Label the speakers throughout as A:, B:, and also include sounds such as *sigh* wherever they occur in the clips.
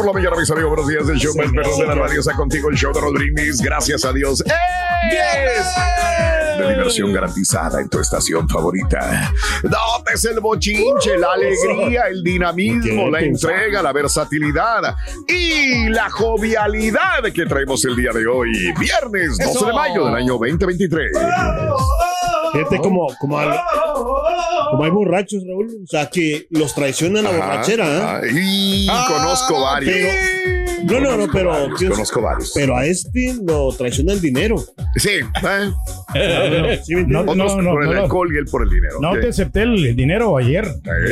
A: Por la mañana, mis amigos. Buenos días del show más perro de la radio. Está contigo el show de Brindis. Gracias a Dios. ¡Eh! De diversión garantizada en tu estación favorita. Notes el bochinche, la alegría, el dinamismo, la entrega, la versatilidad y la jovialidad que traemos el día de hoy. Viernes 12 de mayo del año 2023.
B: Fíjate como, como, al- como hay borrachos, Raúl. O sea, que los traiciona la borrachera, ¿eh?
A: Ajá. Y conozco varios.
B: No, no, no, pero.
A: Varios, conozco varios.
B: Pero a este lo traiciona el dinero.
A: Sí, ¿eh?
C: No,
A: Otros
C: no,
A: por el alcohol y él por el dinero.
C: No
A: Sí.
C: te acepté el, el dinero ayer.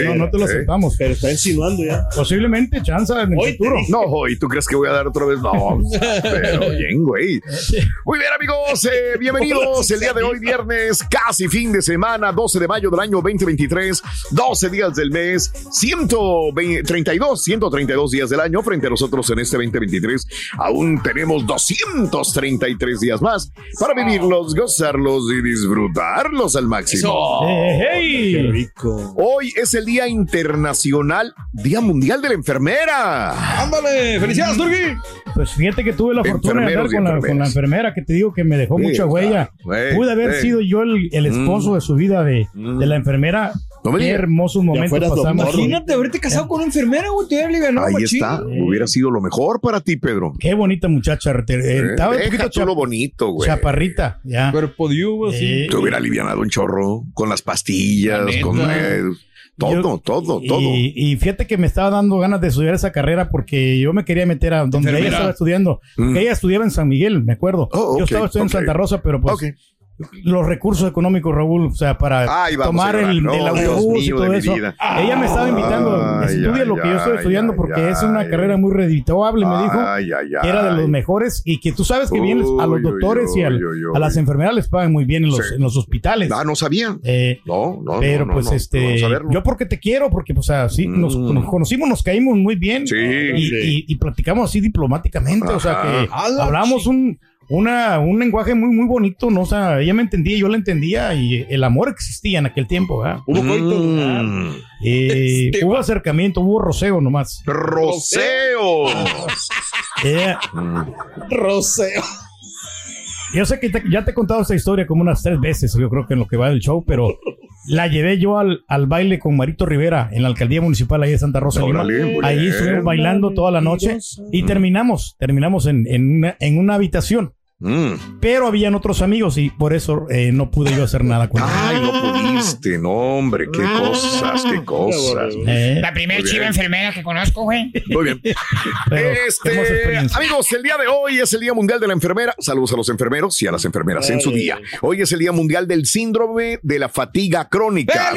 C: no, no te lo
A: eh.
C: aceptamos.
B: Pero está insinuando ya.
C: Posiblemente chanza en el
B: Hoy
C: futuro.
A: No, ¿y tú crees que voy a dar otra vez? No, pero *laughs* bien, güey. Muy bien, amigos, eh, bienvenidos el día de hoy, viernes, casi fin de semana, 12 de mayo del año 2023, 12 días del mes, 132, 132 días del año frente a nosotros en este 2023. Aún tenemos 233 días más para vivirlos, gozarlos y disfrutarlos al máximo.
C: Hey.
B: Qué rico.
A: Hoy es el Día Internacional, Día Mundial de la Enfermera.
D: ¡Ándale! ¡Felicidades, Turki!
C: Pues fíjate que tuve la fortuna de andar con la,
A: enfermeras.
C: con la enfermera que te digo que me dejó
A: Sí,
C: mucha huella. Pude haber sido yo el, el esposo
A: Mm.
C: de su vida de, de la enfermera.
A: No me
C: Qué momentos
B: fueras
C: pasamos.
B: doctor.
D: Imagínate haberte casado con una enfermera, güey. Te hubiera alivianado,
A: Ahí
D: machín.
A: está, hubiera sido lo mejor para ti, Pedro.
C: Qué bonita muchacha. te- eh, estaba un
A: Deja
C: poquito
A: tú lo bonito, güey.
C: chaparrita. Ya.
D: Cuerpo de uva, sí.
C: Eh,
A: Te hubiera alivianado un chorro con las pastillas,
D: La
A: con eh, todo,
C: Yo-
A: todo, todo.
C: Y fíjate que me estaba dando ganas de estudiar esa carrera porque yo me quería meter a donde ella estaba estudiando.
A: Mm.
C: Que ella estudiaba en San Miguel, me acuerdo.
A: Oh,
C: yo estaba estudiando en Santa Rosa, pero pues
A: Ok.
C: Los recursos económicos, Raúl, o sea, para
A: Ay,
C: tomar el,
A: No,
C: el autobús y todo eso. Ella me estaba invitando, estudia lo que yo estoy estudiando
A: ay,
C: porque es una
A: ay.
C: carrera muy redituable, me dijo.
A: Ay, ay,
C: que era de los mejores y que tú sabes que bien a los doctores
A: uy,
C: y al-
A: uy, uy,
C: a las enfermeras les pagan muy bien en los,
A: Sí.
C: en los hospitales.
A: Ah, no sabía.
C: Eh,
A: No, no,
C: pero
A: no,
C: pues
A: no.
C: este, yo porque te quiero, porque pues así nos,
A: Mm.
C: nos conocimos, nos caímos muy bien
A: Sí.
C: y, y- y platicamos así diplomáticamente, o sea que hablamos un, una, un lenguaje muy, muy bonito, ¿no? O sea, ella me entendía, yo la entendía y el amor existía en aquel tiempo, ¿verdad?
B: Hubo coito.
A: Mm.
C: Eh,
D: Este
C: hubo acercamiento, hubo roceo nomás.
A: Roseo.
C: Eh,
B: Roseo.
C: yo sé que te- ya te he contado esta historia como unas tres veces, yo creo que en lo que va del show, pero la llevé yo al, al baile con Marito Rivera en la alcaldía municipal ahí de Santa Rosa. Lima. Ahí estuvimos bailando toda la noche y terminamos, terminamos en, en, una, en una habitación.
A: Mm.
C: pero habían otros amigos y por eso eh, no pude yo hacer nada con
A: Ay, no pudiste, no, hombre, qué cosas, qué cosas. *laughs*
C: Eh,
E: La primera chiva enfermera que conozco, güey.
A: Muy bien. *laughs* Este, amigos, el día de hoy es el Día Mundial de la Enfermera. Saludos a los enfermeros y a las enfermeras en su día. Hoy es el Día Mundial del Síndrome de la Fatiga Crónica.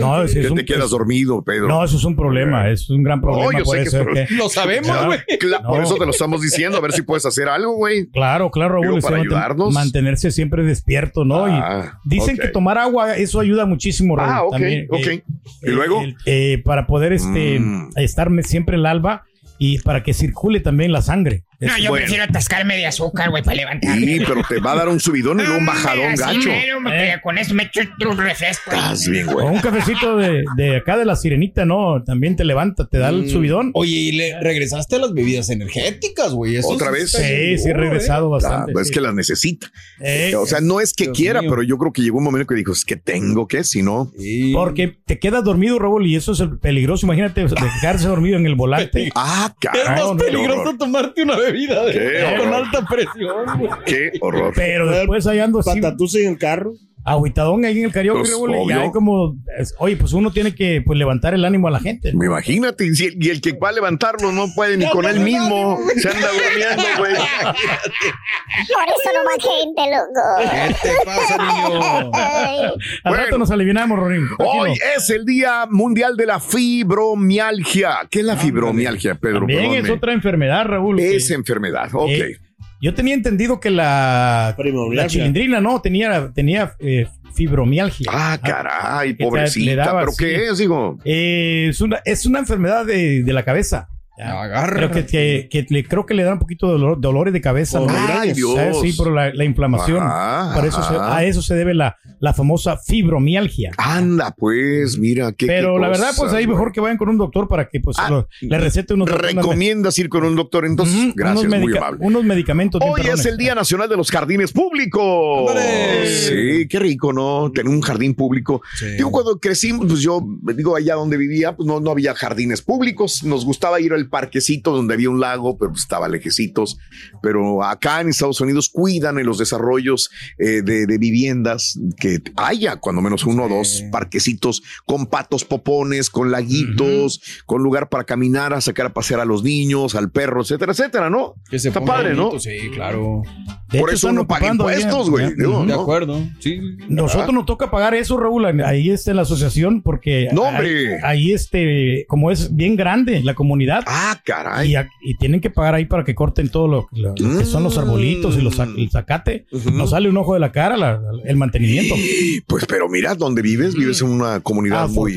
C: No,
A: Que
C: es un-
A: te quedas
C: es-
A: dormido, Pedro.
C: no, eso es un problema, es un gran problema.
A: No, yo sé que
C: ser que-
D: Lo sabemos, güey.
A: Por eso te lo estamos diciendo, a ver si puedes hacer algo, güey.
C: Claro, claro, Raúl,
A: para ayudarnos.
C: mantenerse siempre despierto, ¿no?
A: Ah,
C: y dicen
A: ok.
C: que tomar agua, eso ayuda muchísimo, Raúl.
A: Ah, ok,
C: también,
A: ok.
C: eh,
A: ¿Y luego?
C: eh, para poder este,
A: Mm.
C: estar siempre el alba y para que circule también la sangre.
E: No,
C: Es-
E: yo
A: bueno.
E: prefiero atascarme de azúcar, güey, para levantarme.
A: Sí, pero te va a dar un subidón y luego un bajadón
E: Así
A: gacho.
E: mero, me- Con eso me echo un refresco.
A: Estás bien,
C: o
A: güey.
C: un cafecito de, de acá de la sirenita, ¿no? También te levanta, te da
A: Mm.
C: el subidón.
D: Oye, y le regresaste a las bebidas energéticas, güey.
A: ¿Otra vez?
C: Sí,
D: bien
C: sí, he
D: duro,
C: regresado
A: Ah,
C: bastante.
A: pues es que las necesita.
C: Eh,
A: O sea, no es que
D: Dios
A: quiera,
D: mío.
A: pero yo creo que llegó un momento que dijo, es que tengo que, si no.
D: ¿eh? Sí.
C: porque te quedas dormido, Raúl, y eso es el peligroso. Imagínate dejarse dormido en el volante. *laughs*
A: Ah,
D: Es
A: caray.
D: más peligroso tomarte una bebida de-
A: Qué
D: con
A: horror.
D: alta presión, güey.
A: Qué horror.
C: Pero después ahí ando así,
B: Patatús en el carro.
C: Agüitadón ahí en el karaoke,
A: Pues,
C: Raúl, y
A: obvio.
C: hay como, es- oye, pues uno tiene que pues, levantar el ánimo a la gente.
A: Me imagínate, y, si el, y el que va a levantarlo no puede ni con él mismo. Se anda durmiendo, güey.
F: Por eso no más gente, loco.
D: ¿Qué te pasa, niño?
C: Al
A: Bueno.
C: rato nos alivinamos, Rorín.
A: Hoy es el Día Mundial de la Fibromialgia. ¿Qué es la fibromialgia, Pedro?
C: También es
A: Perdóname.
C: otra enfermedad, Raúl. que-
A: Es enfermedad, ok.
C: Eh, yo tenía entendido que la,
B: Fibromialgia.
C: la chilindrina, ¿no? Tenía, tenía eh, fibromialgia.
A: ah, caray,
C: le
A: pobrecita.
C: daba
A: ¿Pero qué es, digo?
C: Eh, es, una, es una enfermedad de, de la cabeza.
D: Agarra.
C: Creo que, que- que le, creo que le da un poquito de dolor- dolores de cabeza.
B: Oh,
C: ¿no?
A: Ay, Dios.
C: ¿Sabes? Sí, por la, la inflamación.
A: Ajá,
C: Por eso se- a eso se debe la, la famosa fibromialgia.
A: Anda, pues, mira, qué
C: Pero
A: qué
C: la verdad, pues ahí mejor que vayan con un doctor para que pues
A: Ah,
C: lo- le recete unos,
A: ¿Recomiendas ir con un doctor entonces?
C: unos,
A: Gracias,
C: unos
A: muy amable.
C: unos medicamentos.
A: Hoy es el Día Nacional de los Jardines Públicos.
D: ¡Ándale!
A: Sí, qué rico, ¿no? Tener un jardín público.
D: Sí.
A: Digo, cuando crecimos, pues yo, digo, allá donde vivía, pues no, no había jardines públicos. Nos gustaba ir al parquecito donde había un lago, pero pues, estaba lejecitos. Pero acá en Estados Unidos cuidan en los desarrollos eh, de, de viviendas que haya cuando menos uno o dos parquecitos con patos popones, con laguitos, con lugar para caminar, a sacar a pasear a los niños, al perro, etcétera, etcétera, ¿no?
D: Que se
A: Está padre, ¿no?
D: Sí, claro.
C: De
A: Por
C: hecho,
A: eso uno paga impuestos, güey.
D: De
A: ¿no?
D: acuerdo. Sí.
C: Nosotros nos toca pagar eso, Raúl. Ahí está en la asociación porque
A: No,
C: ahí, ahí, este, como es bien grande la comunidad
A: Ah, caray.
C: y, a- y tienen que pagar ahí para que corten todo lo, lo- lo que son los
A: Mm.
C: arbolitos y los el zacate.
A: Ujú.
C: Nos sale un ojo de la cara la- el mantenimiento. *gasps*
A: Pues, pero mira, donde vives, vives en una comunidad muy,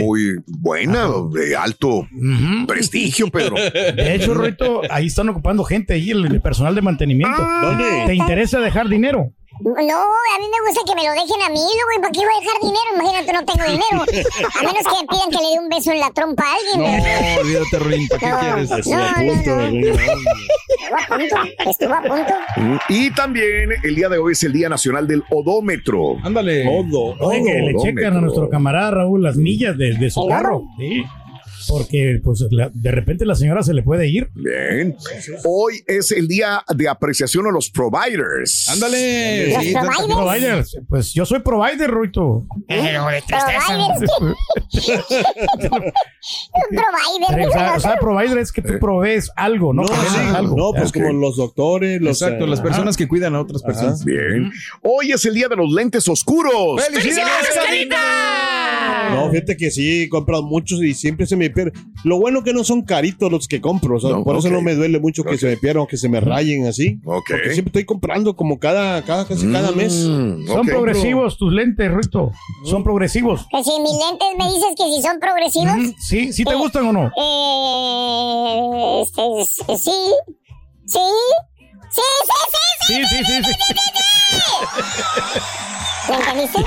A: muy buena, de alto prestigio, Pedro.
C: De hecho, Rito, ahí están ocupando gente ahí, el, el personal de mantenimiento.
B: ¿Dónde?
C: ¿Te interesa dejar dinero?
F: No, a mí me gusta que me lo dejen a mí, luego, ¿para qué voy a dejar dinero? Imagínate, no tengo dinero. A menos que me pidan que le dé un beso en la trompa a alguien.
D: No, olvídate, Rin. ¿Para qué
F: No.
D: quieres?
B: Estuvo a
F: No,
B: punto,
F: no, no.
B: güey, no.
F: Estuvo a punto, estuvo a punto.
A: Y también el día de hoy es el Día Nacional del Odómetro.
D: Ándale.
B: Todo.
C: Oye, que le
A: odómetro.
C: checan a nuestro camarada Raúl las millas de, de su
F: ¿El
C: carro. Sí. Porque, pues, la- de repente la señora se le puede ir.
A: Bien. Hoy es el día de apreciación a los providers.
D: Ándale.
F: Los
D: Sí,
F: providers.
C: Providers. Pues yo soy provider, Ruito.
E: De tristeza.
F: Un *laughs* provider.
C: O sea, o sea, provider es que tú provees algo, ¿no?
B: No,
C: Que vendas
B: sí,
C: algo.
B: no, pues como los doctores, los.
D: Exacto,
B: eh,
D: las personas que cuidan a otras personas.
A: Bien. Hoy es el día de los lentes oscuros.
D: ¡Felicidades,
B: No, fíjate que sí, he comprado muchos y siempre se me pierden. Lo bueno que no son caritos los que compro, o sea,
A: No,
B: por eso no me duele mucho que se me pierdan o que se me rayen así. Porque siempre estoy comprando como cada, cada casi cada mes.
A: Mm,
C: Son progresivos tus lentes, Ruito. Son progresivos.
F: Que si mis lentes me dices que si son progresivos.
C: ¿Sí? ¿Sí te gustan o no?
F: Eh, este, s- sí. Sí. Sí, sí, sí, sí.
C: Sí, sí, sí. sí.
F: ¿Me entendiste?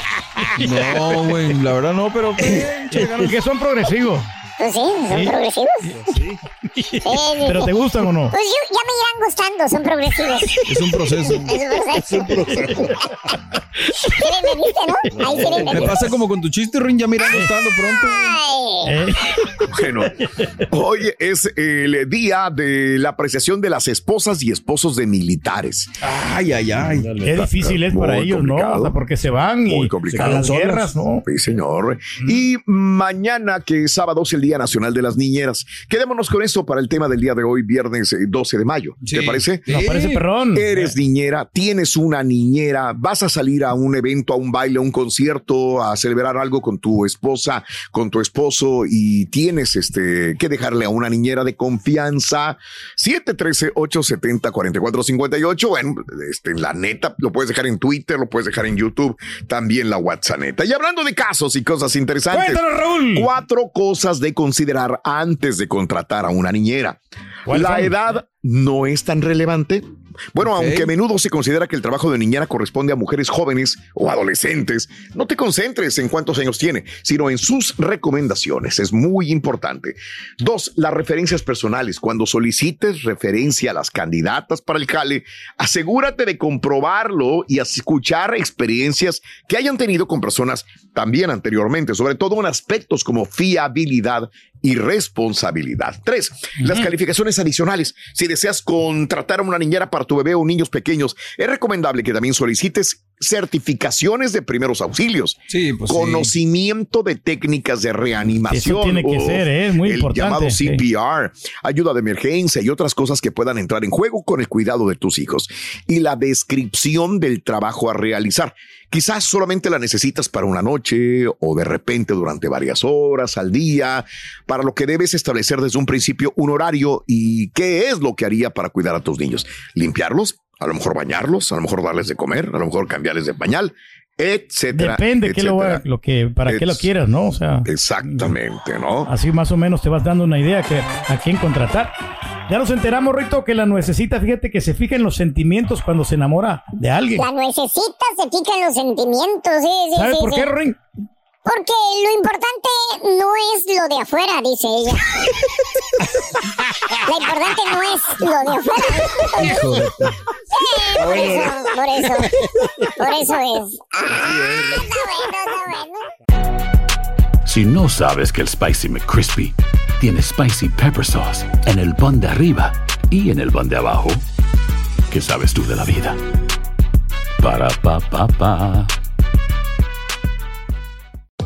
D: No, güey, la verdad no, pero. *laughs*
C: Que son progresivos.
F: Pues sí, son
C: Sí.
F: progresivos. Sí, sí, *laughs* sí.
C: ¿Pero te gustan o no?
F: Pues yo, ya me irán gustando, son progresivos.
D: Es un proceso. *laughs*
F: Es un proceso. ¿Sí le entendiste, no? Ahí sí le
D: Me
F: entendiste.
D: pasa como con tu chiste, Rin, ya me irán gustando pronto.
F: Ay.
A: Bueno, hoy es el día de la apreciación de las esposas y esposos de militares.
D: Ay, ay, ay.
C: Qué difícil es para ellos, ¿no? sea, porque se van y
A: Muy complicado.
C: a las guerras, ¿no?
A: Sí, señor. Y mañana, que es sábado, es el Día Nacional de las Niñeras. Quedémonos con esto para el tema del día de hoy, viernes eh, 12 de mayo. ¿Te
D: Sí.
A: parece?
C: Nos parece perrón.
A: Eres niñera, tienes una niñera, vas a salir a un evento, a un baile, a un concierto, a celebrar algo con tu esposa, con tu esposo y tienes este que dejarle a una niñera de confianza. 713-870-4458. Bueno, este, la neta, lo puedes dejar en Twitter, lo puedes dejar en YouTube, también la WhatsApp neta. Y hablando de casos y cosas interesantes.
C: Cuéntanos, Raúl.
A: Cuatro cosas de considerar antes de contratar a una niñera.
C: ¿Cuáles
A: La edad no es tan relevante. Bueno, aunque a menudo se considera que el trabajo de niñera corresponde a mujeres jóvenes o adolescentes, no te concentres en cuántos años tiene, sino en sus recomendaciones. Es muy importante. Dos, las referencias personales. Cuando solicites referencia a las candidatas para el jale, asegúrate de comprobarlo y escuchar experiencias que hayan tenido con personas también anteriormente, sobre todo en aspectos como fiabilidad y responsabilidad. Tres, las calificaciones adicionales. Si deseas contratar a una niñera para tu bebé o niños pequeños, es recomendable que también solicites certificaciones de primeros auxilios,
D: Sí, pues sí.
A: conocimiento de técnicas de reanimación.
C: Eso tiene que ser, ¿eh? es muy
A: el
C: importante.
A: llamado
C: sí.
A: CPR, ayuda de emergencia y otras cosas que puedan entrar en juego con el cuidado de tus hijos. Y la descripción del trabajo a realizar. Quizás solamente la necesitas para una noche o de repente durante varias horas al día, para lo que debes establecer desde un principio un horario y qué es lo que haría para cuidar a tus niños. Limpiarlos, a lo mejor bañarlos, a lo mejor darles de comer, a lo mejor cambiarles de pañal, etcétera.
C: Depende qué lo, que, para qué lo quieras, ¿no? O sea,
A: Exactamente, ¿no?
C: así más o menos te vas dando una idea que a quién contratar. Ya nos enteramos, Rito, que la nuecesita, fíjate que se fija en los sentimientos cuando se enamora de alguien.
F: La nuececita se pica en los sentimientos, sí, sí,
C: ¿Sabes
F: sí,
C: por
F: sí.
C: qué, Ring?
F: Porque lo importante no es lo de afuera, dice ella. *laughs* lo importante no es lo de afuera.
D: Hijo de- *laughs*
F: Sí, por eso, por eso. Por eso es. Ah, está bueno, está bueno.
G: Si no sabes que el Spicy McCrispy tiene Spicy Pepper Sauce en el pan de arriba y en el pan de abajo, ¿qué sabes tú de la vida? Para, pa, pa, pa.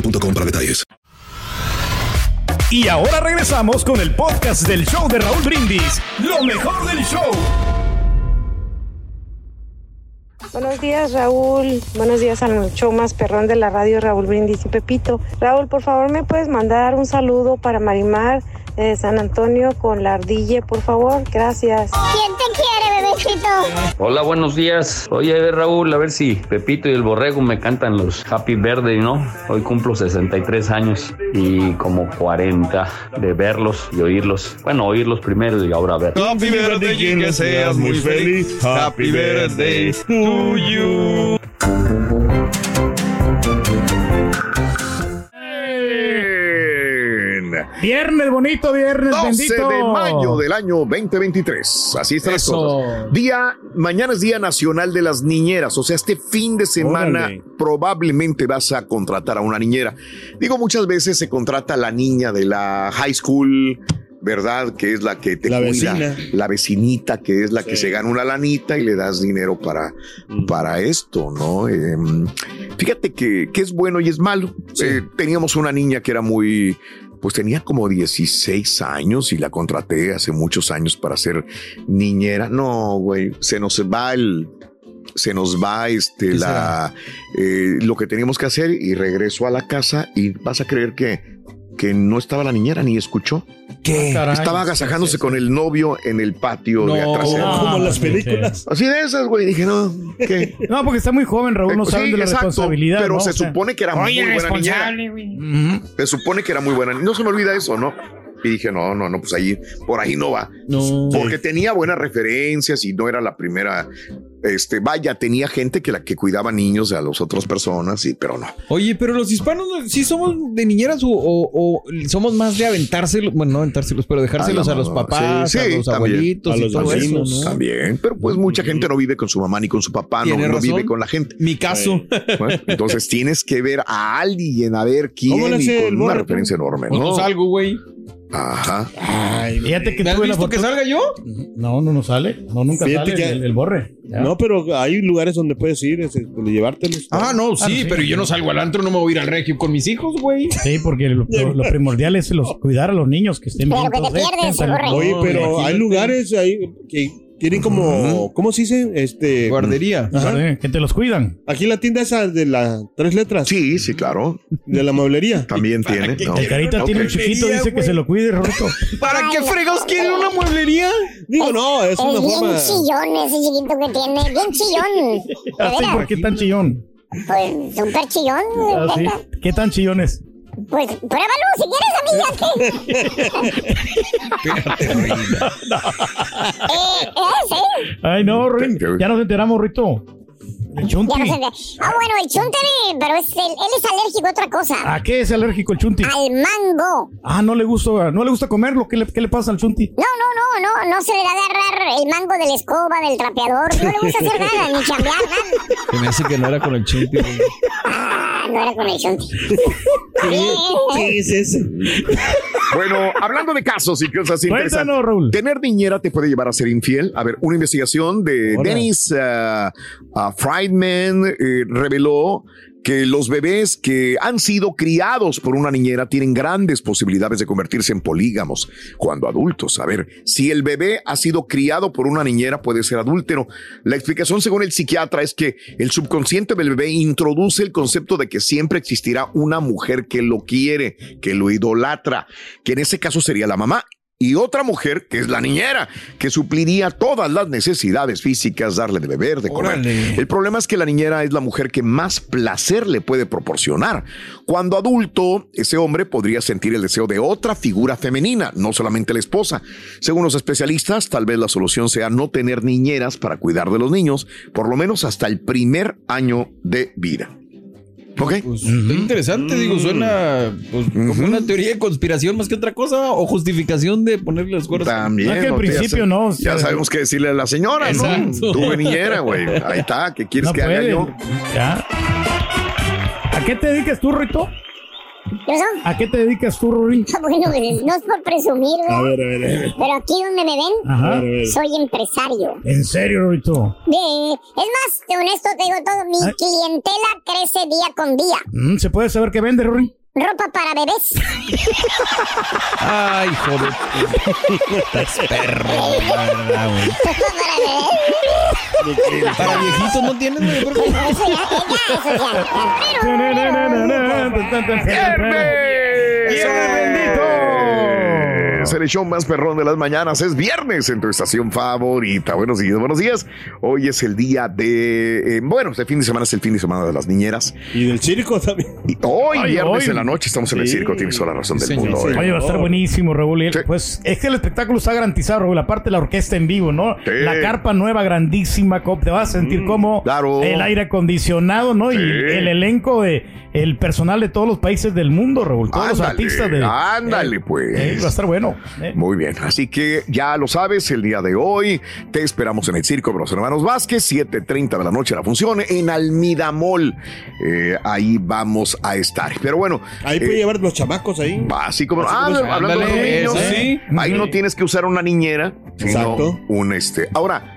H: boostmobile.com para detalles.
C: Y ahora regresamos con el podcast del show de Raúl Brindis. Lo mejor del show.
I: Buenos días, Raúl. Buenos días al show más perrón de la radio, Raúl Brindis y Pepito. Raúl, por favor, ¿me puedes mandar un saludo para Marimar de San Antonio con la ardilla, por favor? Gracias.
F: ¿Quién te quiere, bebecito?
J: Hola, buenos días. Oye, Raúl, a ver si Pepito y el Borrego me cantan los Happy Birthday, ¿no? Hoy cumplo 63 años y como 40 de verlos y oírlos. Bueno, oírlos primero y ahora ver.
D: Happy birthday y que seas muy feliz. Happy birthday to you.
C: Viernes bonito, viernes
A: 12
C: bendito.
A: de mayo del año 2023. Así están las cosas. Día, mañana es Día Nacional de las Niñeras. O sea, este fin de semana
B: Órale.
A: probablemente vas a contratar a una niñera. Digo, muchas veces se contrata a la niña de la high school. ¿Verdad? Que es la que te
B: La
A: cuida.
B: vecina.
A: La vecinita, que es la que se gana una lanita y le das dinero para,
B: Mm.
A: para esto, ¿no? Em, fíjate que, que es bueno y es malo. Eh, teníamos una niña que era muy, pues tenía como 16 años y la contraté hace muchos años para ser niñera. No, güey, se nos va el, se nos va este,
D: ¿Qué
A: la, eh, lo que teníamos que hacer y regreso a la casa y vas a creer que que no estaba la niñera ni escuchó.
K: ¿Qué?
A: Estaba agasajándose con el novio en el patio de
C: No,
A: atrás.
C: como en las películas.
A: Así de esas, güey. Dije, no, ¿qué? *laughs*
C: No, porque está muy joven, Raúl, no
A: Eh,
C: saben
A: sí,
C: de la
A: exacto,
C: responsabilidad.
A: Pero
C: ¿no?
A: se
C: O sea,
A: supone que era muy buena niñera.
E: güey.
A: Se supone que era muy buena. No se me olvida eso, ¿no? Y dije, no, no, no, pues ahí, por ahí no va.
K: No.
A: Porque tenía buenas referencias y no era la primera. Este, vaya, tenía gente que la que cuidaba niños a las otras personas, y, pero no.
K: Oye, pero los hispanos ¿no? sí somos de niñeras o, o- o somos más de aventárselos, bueno, no aventárselos, pero dejárselos
A: Ah,
K: a,
A: no,
K: los papás,
A: sí,
K: a los
A: también.
K: abuelitos
A: A
K: y
A: los
K: todo
A: vecinos,
K: eso, ¿no?
A: También, pero pues mucha gente no vive con su mamá ni con su papá, no, no vive con la gente.
K: Mi caso. *laughs*
A: Bueno, entonces tienes que ver a alguien, a ver quién,
C: ¿Cómo le
A: y con una
C: borre,
A: referencia enorme,
K: Pues no
A: ¿no?
K: salgo, güey.
A: Ajá.
C: Fíjate que
K: ¿Me has visto
C: foto.
K: que salga yo?
C: No, no, no sale. No, nunca
B: Fíjate
C: sale
B: que-
C: el, el borre. Ya.
B: No, pero hay lugares donde puedes ir, este, llevártelos.
K: Ah, no, sí,
C: sí.
K: pero yo no salgo al antro, no me voy a ir al regio con mis hijos, güey.
C: Sí, porque lo, lo- lo primordial es los, cuidar a los niños que estén
F: Pero
C: bien.
B: Oye, pero hay lugares ahí que tienen como, ¿cómo se dice? Este,
K: Guardería.
B: Ajá.
C: Que te los cuidan.
B: Aquí la tienda esa de las tres letras.
A: Sí, sí, claro.
B: De la mueblería.
A: También tiene. ¿no?
C: El carita tiene un chiquito, dice que se lo cuide, Roberto.
K: ¿Para qué fregados quieren una mueblería?
B: Digo, no, es
F: Es
B: una
F: bien
B: forma.
F: chillón ese chiquito que tiene, bien chillón.
C: Así. *laughs* ¿por qué tan chillón?
F: Pues súper chillón,
C: Ah, sí. ¿Qué tan chillones?
F: Pues pruébalo si quieres, amiga. *laughs* eh, eh, sí.
C: Ay, no, Rin. Ya nos enteramos, Rito. El chunti.
F: Ya no sé de- Ah, bueno, el chunteri, pero es el- él es alérgico a otra cosa.
C: ¿A qué es alérgico el chunti?
F: Al mango.
C: Ah, no le gusta, no le gusta comerlo. ¿Qué le, qué le pasa al chunti?
F: No, no, no, no, no se le da a agarrar el mango de la escoba, del trapeador. No le gusta hacer nada, ni chambear, nada.
K: Se me hace que no era con el chunti.
F: Ah, no era con el chunti.
B: ¿Qué es ese?
A: Bueno, hablando de casos y cosas interesantes.
C: Cuéntanos, Raúl.
A: ¿Tener niñera te puede llevar a ser infiel? A ver, una investigación de
C: Hola.
A: Dennis uh, uh, Eh, reveló que los bebés que han sido criados por una niñera tienen grandes posibilidades de convertirse en polígamos cuando adultos. A ver, si el bebé ha sido criado por una niñera puede ser adúltero. La explicación según el psiquiatra es que el subconsciente del bebé introduce el concepto de que siempre existirá una mujer que lo quiere, que lo idolatra, que en ese caso sería la mamá y otra mujer, que es la niñera, que supliría todas las necesidades físicas, darle de beber, de comer.
K: Órale.
A: El problema es que la niñera es la mujer que más placer le puede proporcionar. Cuando adulto, ese hombre podría sentir el deseo de otra figura femenina, no solamente la esposa. Según los especialistas, tal vez la solución sea no tener niñeras para cuidar de los niños, por lo menos hasta el primer año de vida. ¿Ok?
K: Pues está interesante, digo, suena pues, como una teoría de conspiración más que otra cosa o justificación de ponerle los cuernos.
A: También.
C: No, que al principio no,
A: Ya
C: o sea,
A: sabemos qué decirle a la señora,
K: Exacto.
A: ¿no? Tuve niñera, güey. Ahí está, ¿qué quieres
C: No
A: que haga yo?
C: Ya. ¿A qué te dedicas tú, Rito? ¿A qué te dedicas tú, Rurín? *laughs*
F: Bueno, pues, no es por presumir,
B: A ver, a ver, a ver.
F: Pero aquí donde me ven,
C: Ajá.
F: Soy empresario.
C: ¿En serio, Rito?
F: De- es más, de honesto te digo todo, mi
C: Ay.
F: clientela crece día con día.
C: Mm, ¿Se puede saber qué vende, Rurín?
F: Ropa para bebés.
K: Ay, joder. Estás perro, verdad, güey.
F: Ropa para bebés.
K: Para viejitos no tienes, güey. ¿por qué?
F: Eso ya, eh, ya, eso ya.
A: ¡Viernes! Es el show más perrón de las mañanas. Es viernes en tu estación favorita. Buenos días, buenos días. Hoy es el día de. eh, bueno, este fin de semana es el fin de semana de las niñeras.
B: Y del circo también.
A: Y hoy,
C: Ay,
A: viernes
C: hoy.
A: en la noche, estamos en el
B: Sí.
A: circo. Tienes toda la razón
K: Sí,
A: del
K: señor.
A: mundo.
K: Sí.
A: hoy.
C: Oye, va a estar buenísimo, Raúl.
A: Sí.
C: Pues es que el espectáculo está garantizado, Raúl. Aparte, la orquesta en vivo, ¿no?
A: Sí.
C: La carpa nueva, grandísima. Te vas a sentir como
A: Mm, claro.
C: el aire acondicionado, ¿no?
A: Sí.
C: Y el elenco de el personal de todos los países del mundo, Raúl. Todos los artistas de.
A: ándale,
C: Eh,
A: pues.
C: eh, va a estar bueno. Eh.
A: Muy bien, así que ya lo sabes, el día de hoy te esperamos en el Circo de los Hermanos Vázquez, 7.30 de la noche la función en Almidamol. Eh, ahí vamos a estar. Pero bueno,
B: Ahí
A: eh,
B: puede llevar los chamacos ahí.
A: Así como,
B: Así
A: ah,
B: como
A: hablando de los niños,
K: eso.
A: Ahí no tienes que usar una niñera, sino
B: Exacto.
A: un este. Ahora.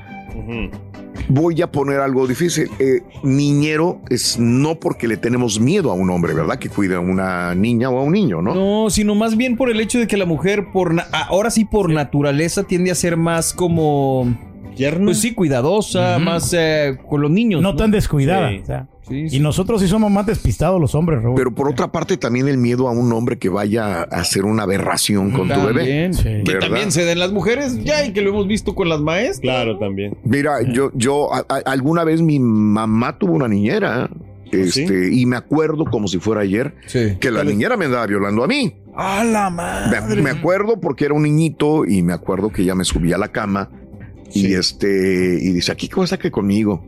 A: Voy a poner algo difícil. Eh, niñero es no porque le tenemos miedo a un hombre, ¿verdad? Que cuide a una niña o a un niño, ¿no?
K: No, sino más bien por el hecho de que la mujer, por na- ahora sí por naturaleza, tiende a ser más como Pues sí, cuidadosa, más eh, con los niños.
C: No tan descuidada.
K: Sí.
C: o sea.
K: Sí,
C: Y nosotros sí somos más despistados los hombres, Raúl.
A: Pero por otra parte, también el miedo a un hombre que vaya a hacer una aberración con tu bebé.
K: También, Que también se den las mujeres, ya, y que lo hemos visto con las maestras.
B: Claro, también.
A: Mira, yo, yo a- a- alguna vez mi mamá tuvo una niñera. Este, y me acuerdo como si fuera ayer que la niñera me andaba violando a mí.
K: ¡A la
A: Me,
K: madre!
A: me acuerdo porque era un niñito y me acuerdo que ella me subía a la cama y este y dice aquí cosa que conmigo.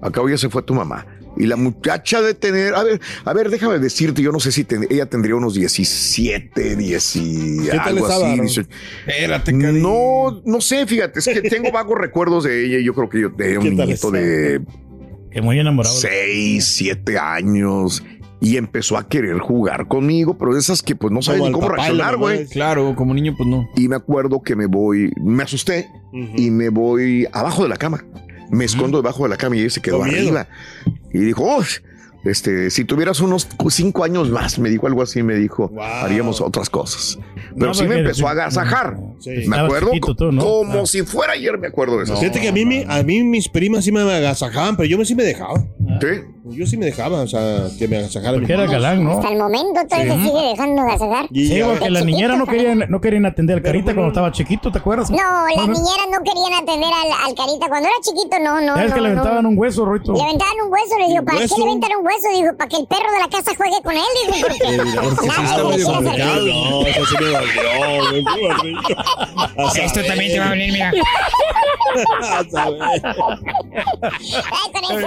A: Acá ya se fue tu mamá. Y la muchacha de tener, a ver, a ver, déjame decirte, yo no sé si ten- ella tendría unos 17, 10 y
B: ¿Qué tal
A: algo así. Dice.
K: Espérate,
A: No, no sé, fíjate, es que *laughs* tengo vagos recuerdos de ella y yo creo que yo tenía un
C: ¿Qué tal
A: niñito de
C: Que muy enamorado.
A: 6, 7 años y empezó a querer jugar conmigo, pero de esas que pues no sabes ni cómo reaccionar, güey.
K: Claro, como niño, pues no.
A: Y me acuerdo que me voy, me asusté y me voy abajo de la cama. Me escondo debajo de la cama y ella se quedó arriba. Y dijo, "Uy, este, si tuvieras unos cinco años más, me dijo algo así, me dijo, haríamos otras cosas. Pero
B: No,
A: sí me empezó a agasajar.
B: Sí.
A: Me acuerdo
B: chiquito tú, ¿no?
A: como
B: Ah.
A: si fuera ayer, me acuerdo de eso.
B: Fíjate que a mí, me- a mí mis primas sí me agasajaban, pero yo me- sí me dejaba.
A: ¿Sí?
B: Yo sí me dejaba, o sea, que me agasajaran.
C: Porque era galán, ¿no?
F: Hasta el momento todavía
C: Sí.
F: se sigue dejando agasajar.
C: Sí, porque la niñera no querían, no querían atender al carita cuando estaba chiquito, ¿te acuerdas?
F: No, las
C: Ajá.
F: niñeras no querían atender al, al carita. Cuando era chiquito, no, no.
C: Es
F: no,
C: que le
F: no.
C: aventaban un hueso, Roito.
F: Le aventaban un hueso, le digo,
C: ¿Un
F: ¿para qué
C: hueso?
F: le aventan un hueso? Dijo, para que el perro de la casa juegue con él, dijo, porque nadie le.
B: No, eso sí me dolió.
E: Esto también te va a venir, mira.
F: Ay, con eso,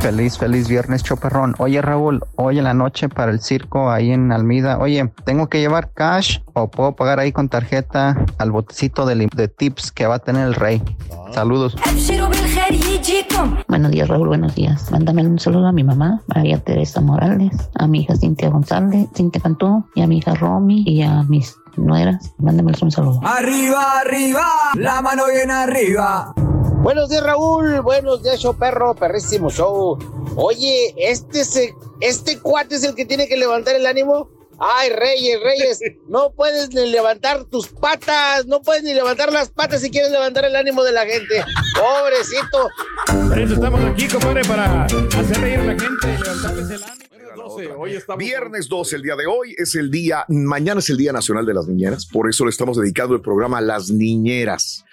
L: Feliz, feliz viernes, choperrón. Oye, Raúl, hoy en la noche para el circo ahí en Almida. Oye, ¿tengo que llevar cash o puedo pagar ahí con tarjeta al botecito de, tips que va a tener el rey? Saludos.
M: Buenos días, Raúl, buenos días. Mándame un saludo a mi mamá, María Teresa Morales, a mi hija Cintia González, Cintia Cantú, y a mi hija Romy y a mis nueras. Mándameles un saludo.
N: Arriba, arriba, la mano bien arriba.
O: Buenos días, Raúl. Buenos días, show perro, perrísimo show. Oye, este se, este cuate es el que tiene que levantar el ánimo. Ay, Reyes, Reyes, *laughs* no puedes ni levantar tus patas, no puedes ni levantar las patas si quieres levantar el ánimo de la gente. Pobrecito.
C: Por eso estamos aquí, compadre, para hacer reír a la gente y levantarles el ánimo.
A: Viernes 12, el día de hoy es el día, mañana es el Día Nacional de las Niñeras, por eso le estamos dedicando el programa a las niñeras.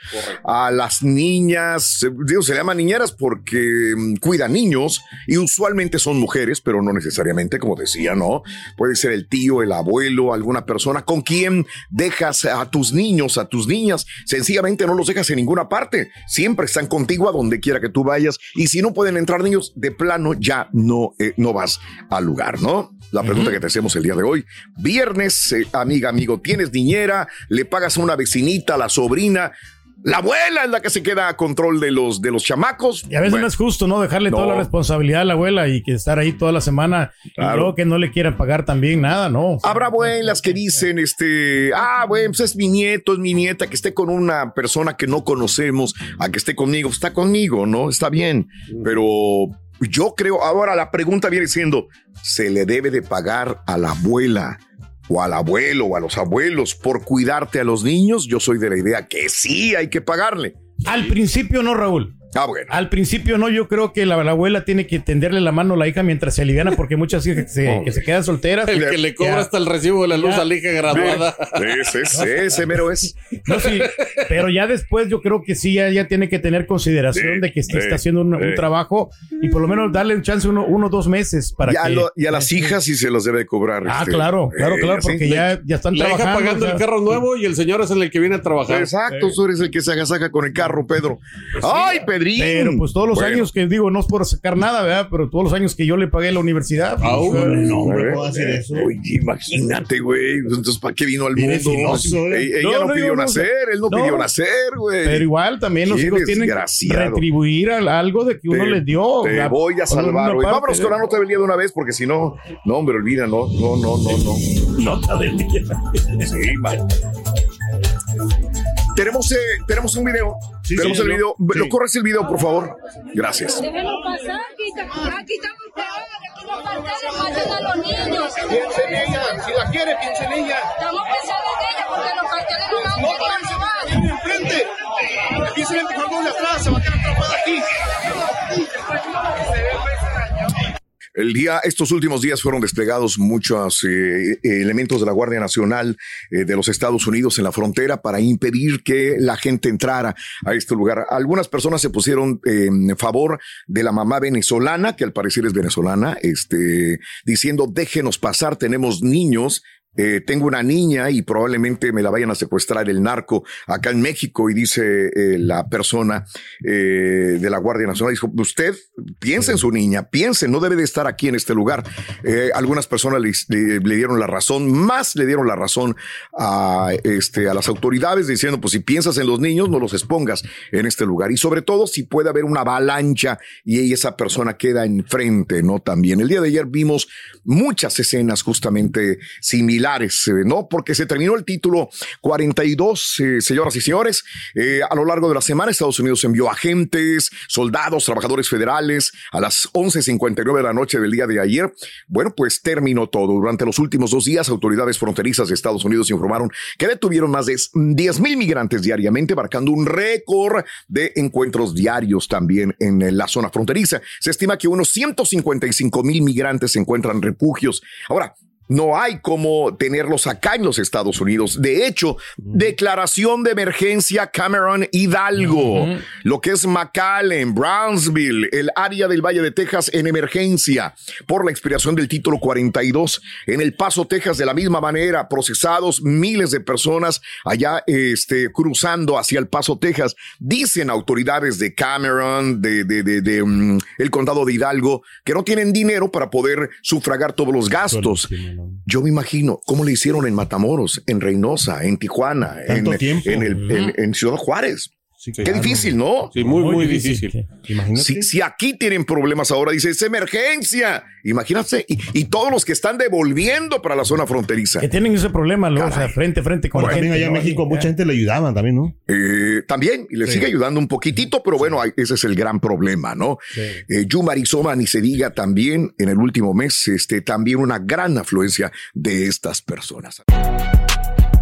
A: A las niñas, eh, digo, se le llama niñeras porque mm, cuidan niños y usualmente son mujeres, pero no necesariamente, como decía, ¿no? Puede ser el tío, el abuelo, alguna persona. Con quien dejas a tus niños, a tus niñas, sencillamente no los dejas en ninguna parte, siempre están contigo a donde quiera que tú vayas y si no pueden entrar niños, de plano ya no, eh, no vas al lugar, ¿no? La pregunta que te hacemos el día de hoy. Viernes, eh, amiga, amigo, ¿tienes niñera? ¿Le pagas a una vecinita, a la sobrina? La abuela es la que se queda a control de los, de los chamacos.
C: Y a veces
A: Bueno,
C: no es justo, ¿no? Dejarle toda la responsabilidad a la abuela y que estar ahí toda la semana
A: Claro.
C: y luego que no le quieran pagar también nada, ¿no?
A: Habrá abuelas que dicen, este, ah, bueno, pues es mi nieto, es mi nieta, que esté con una persona que no conocemos, a que esté conmigo, está conmigo, ¿no? Está bien, pero yo creo, ahora la pregunta viene siendo, ¿se le debe de pagar a la abuela o al abuelo o a los abuelos por cuidarte a los niños? Yo soy de la idea que sí hay que pagarle.
C: Al principio no, Raúl.
A: Ah, bueno.
C: Al principio no, yo creo que la, la abuela tiene que tenderle la mano a la hija mientras se aliviana porque muchas hijas que se, *laughs* que se quedan solteras.
K: El que le cobra
C: Ya.
K: hasta el recibo de la luz
C: Ya.
K: a la hija graduada.
A: Ese, ese, *laughs* ese mero es.
C: No, sí, pero ya después yo creo que sí, ya, ya tiene que tener consideración
A: Sí,
C: de que está,
A: sí,
C: está haciendo un, un
A: sí.
C: trabajo y por lo menos darle un chance uno, uno o dos meses para
A: y, a
C: que...
A: lo- y a las hijas sí se los debe de cobrar.
C: Ah,
A: este,
C: claro, claro,
A: eh,
C: claro,
A: sí.
C: porque ya, ya están
K: La hija
C: trabajando.
K: pagando
C: o sea,
K: el carro nuevo y el señor es el que viene a trabajar.
A: Exacto, tú eres el que se agasaja con el carro, Pedro. ¡Ay, Pedrín!
C: Pero pues todos los
A: Bueno.
C: años que digo, no es por sacar nada, ¿verdad? Pero todos los años que yo le pagué la universidad. pues,
B: no, hombre. ¿cómo hacer eso?
A: Oye, imagínate, güey. Entonces, ¿para qué vino al mundo?
B: Filoso, ¿eh?
A: Ella
C: No,
A: no,
C: no,
A: pidió nacer, él no,
C: No.
A: pidió nacer, güey.
C: Pero igual también los hijos tienen que retribuir al- algo de que uno
A: Te-
C: les dio.
A: Te
C: La-
A: voy a salvar, güey. Vámonos con la nota del día de una vez, porque si no, no, hombre, olvida, no, no, no, no, no.
B: Nota del día.
A: Sí, man. Tenemos, eh, tenemos un video Tenemos
B: sí,
A: el
B: no.
A: video.
B: Sí.
A: ¿Lo corres el video, por favor? Gracias.
P: Déjenlo pasar, aquí, aquí estamos pegados, aquí los niños.
Q: Piensa en ella, si la quiere, piensa en ella.
P: Estamos pensando en ella porque los carteles no robar.
Q: atrás, se va a quedar atrapada aquí.
A: El día, estos últimos días fueron desplegados muchos eh, elementos de la Guardia Nacional eh, de los Estados Unidos en la frontera para impedir que la gente entrara a este lugar. Algunas personas se pusieron eh, en favor de la mamá venezolana, que al parecer es venezolana, este, diciendo déjenos pasar, tenemos niños. Eh, tengo una niña y probablemente me la vayan a secuestrar el narco acá en México y dice eh, la persona eh, de la Guardia Nacional, dijo, usted piensa en su niña, piense, no debe de estar aquí en este lugar. Algunas personas le dieron la razón, más le dieron la razón a, este, a las autoridades diciendo, pues si piensas en los niños, no los expongas en este lugar. Y sobre todo si puede haber una avalancha y esa persona queda enfrente, ¿no? También. El día de ayer vimos muchas escenas justamente similares, eh, ¿no? Porque se terminó el título 42, eh, señoras y señores. Eh, a lo largo de la semana, Estados Unidos envió agentes, soldados, trabajadores federales a las 11.59 de la noche del día de ayer. Bueno, pues terminó todo. Durante los últimos dos días, autoridades fronterizas de Estados Unidos informaron que detuvieron más de 10 mil migrantes diariamente, marcando un récord de encuentros diarios también en la zona fronteriza. Se estima que unos 155 mil migrantes encuentran refugios. Ahora, no hay como tenerlos acá en los Estados Unidos. De hecho, declaración de emergencia Cameron Hidalgo, lo que es McAllen, Brownsville, el área del Valle de Texas en emergencia por la expiración del título 42. En El Paso, Texas, de la misma manera, procesados miles de personas allá este, cruzando hacia El Paso, Texas. Dicen autoridades de Cameron, de, de, de, de, mm, el condado de Hidalgo, que no tienen dinero para poder sufragar todos los gastos. Yo me imagino cómo le hicieron en Matamoros, en Reynosa, en Tijuana, en,
B: Tanto tiempo.
A: en, el- en- en Ciudad Juárez. Qué
B: claro.
A: difícil, ¿no?
B: Sí, muy, Muy muy difícil. difícil.
A: Si, si aquí tienen problemas ahora, dice, es emergencia. Imagínate, y, y todos los que están devolviendo para la zona fronteriza.
C: Que tienen ese problema, ¿no? O sea, frente a frente con
B: Bueno,
C: la
B: también
C: gente.
B: allá en
C: ¿no?
B: México mucha gente le ayudaba también, ¿no?
A: Eh, también, y le
B: Sí.
A: sigue ayudando un poquitito, pero bueno, ese es el gran problema, ¿no? Eh, Yuma, Arizona, ni se diga también en el último mes, este, también una gran afluencia de estas personas.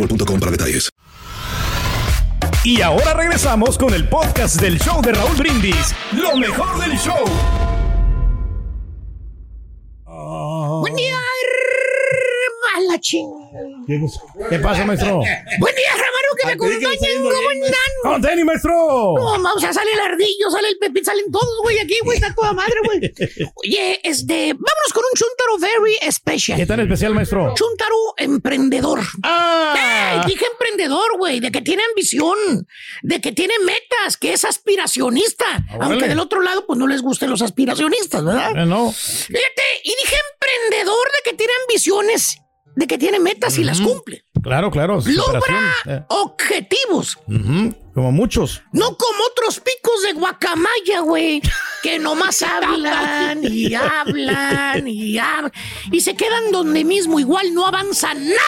H: boostmobile.com para detalles.
R: Y ahora regresamos con el podcast del show de Raúl Brindis. Lo mejor del show.
E: Buen día, hermana ching.
C: ¿Qué pasa, maestro?
E: Buen día, que me acompañen. ¿Cómo están?
C: ¿Cómo te maestro?
E: No, o sea, sale el ardillo, sale el pepín, salen todos, güey, aquí, güey, está toda madre, güey. Oye, este, vámonos con un chuntaro very special.
C: ¿Qué tan especial, maestro?
E: Chuntaro emprendedor.
C: ¡Ah!
E: Eh, dije emprendedor, güey, de que tiene ambición, de que tiene metas, que es aspiracionista.
C: órale.
E: Aunque del otro lado, pues no les gusten los aspiracionistas, ¿verdad?
C: Eh, no.
E: Fíjate, y dije emprendedor de que tiene ambiciones, de que tiene metas y las cumple.
C: Claro, claro.
E: Logra
C: Eh,
E: objetivos.
C: Como muchos.
E: No como otros picos de guacamaya, güey, que nomás *laughs* hablan y hablan y hablan y se quedan donde mismo, igual no avanzan nada.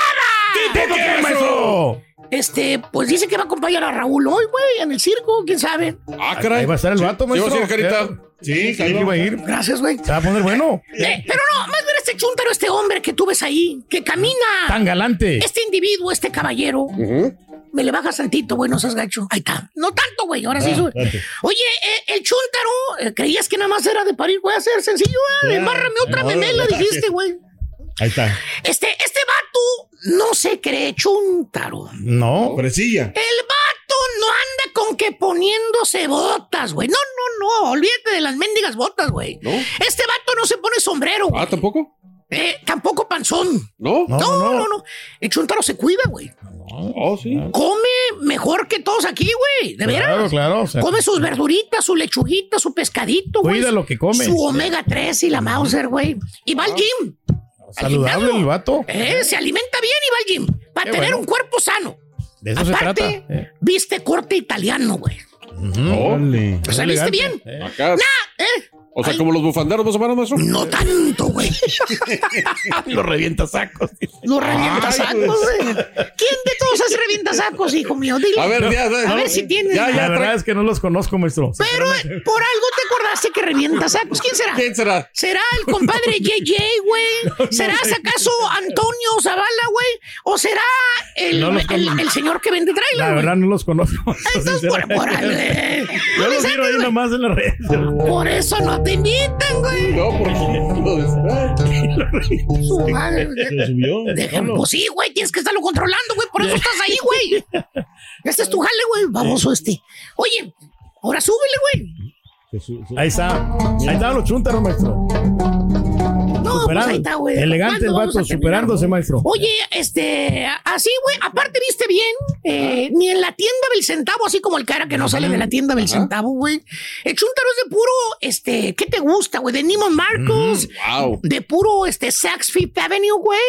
C: ¿Qué, qué, maestro?
E: Este, pues dice que va a acompañar a Raúl hoy, güey, en el circo, quién sabe.
C: Ah, caray. Ahí va a estar el vato, maestro.
D: ¿Sí a Carita?
C: Sí, sí, iba a ir.
E: Gracias, güey.
C: Se va a poner bueno.
E: Eh, pero no, más bien este chúntaro, este hombre que tú ves ahí, que camina.
C: Tan galante.
E: Este individuo, este caballero. Me le bajas tantito, güey, no seas gacho. Ahí está. No tanto, güey, ahora sí
C: Ah,
E: sube.
C: date.
E: Oye, eh, el chúntaro, eh, creías que nada más era de parir, voy a hacer sencillo, ah,
B: Ya,
E: embárrame otra
B: no,
E: memela,
B: no,
E: dijiste, güey.
B: Ahí está.
E: Este, este vato no se cree chúntaro.
C: No.
B: Fresilla.
E: El vato no anda con que poniéndose botas, güey. No, no, no, olvídate de las mendigas botas, güey. Este vato no se pone sombrero, güey.
S: Ah, tampoco.
E: Eh, tampoco panzón.
S: ¿No?
E: No, no, no. El chuntaro se cuida, güey.
S: Oh, sí.
E: Come mejor que todos aquí, güey. De
C: Claro,
E: veras.
C: claro, o sea-
E: come sus verduritas, su lechuguita, su pescadito, güey.
C: Cuida lo que come.
E: Su omega 3 y la Mauser, güey. Y va al gym.
C: Saludable el vato.
E: Eh, se alimenta bien y va al gym. Para
C: Qué
E: tener
C: bueno.
E: un cuerpo sano.
C: De eso se
E: Aparte,
C: trata. Eh.
E: viste corte italiano, güey. ¿Lo saliste bien?
S: Acá.
E: ¿Eh?
S: O sea, como los bufanderos más o menos, maestro.
E: No tanto, güey. *laughs*
C: Lo revienta sacos.
E: Lo revienta sacos, güey. ¿Quién de todos hace revienta sacos, hijo mío? Dile.
C: A ver, ya, ya,
E: A ver
C: no,
E: si tienes.
C: La verdad es que no los conozco, maestro.
E: Pero por algo te acordaste que revienta sacos. ¿Quién será?
S: ¿Quién será?
E: ¿Será el compadre *laughs* JJ, güey? *laughs* ¿Será
C: sé.
E: acaso Antonio Zavala, güey? ¿O será el,
C: No los
E: el,
C: conozco.
E: el señor que vende
C: La
E: trailer, güey?
C: verdad no los conozco.
E: Entonces, por, por algo, eh.
C: Yo los miro ahí nomás en la red.
E: Por eso no te invitan, güey.
S: No, porque
E: Su madre.
C: Se subió.
E: Pues sí, güey, tienes que estarlo controlando, güey. Por eso estás ahí, güey. Este es tu jale, güey. Baboso este. Oye, ahora súbele, güey.
C: Ahí está. Ahí están los chúntaros, maestro.
E: No, pues ahí está, güey.
C: Elegante el
E: ¿Cuándo vamos
C: vato, superándose, maestro.
E: Oye, este, así, güey, aparte viste bien, eh, ni en la tienda del centavo, así como el cara que no sale de la tienda del centavo, güey. El chúntaro es de puro, este, ¿qué te gusta, güey? De Neiman Marcos,
S: Wow.
E: de puro, este, Saks Fifth Avenue, güey,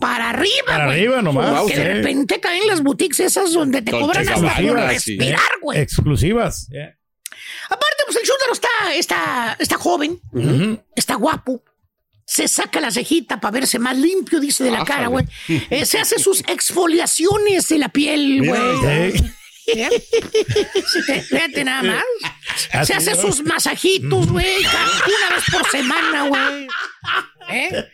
E: para arriba,
C: Para
E: güey.
C: arriba nomás,
E: Que de repente caen las boutiques esas donde te cobran hasta por respirar, güey.
C: Exclusivas.
E: Aparte, pues el chúntaro está, está, está joven, está guapo. Se saca la cejita para verse más limpio, dice de la cara, güey. Eh, se hace sus exfoliaciones de la piel, güey. ¿Eh? Fíjate nada más. Se hace sus masajitos, güey. Una vez por semana, güey. ¿Eh?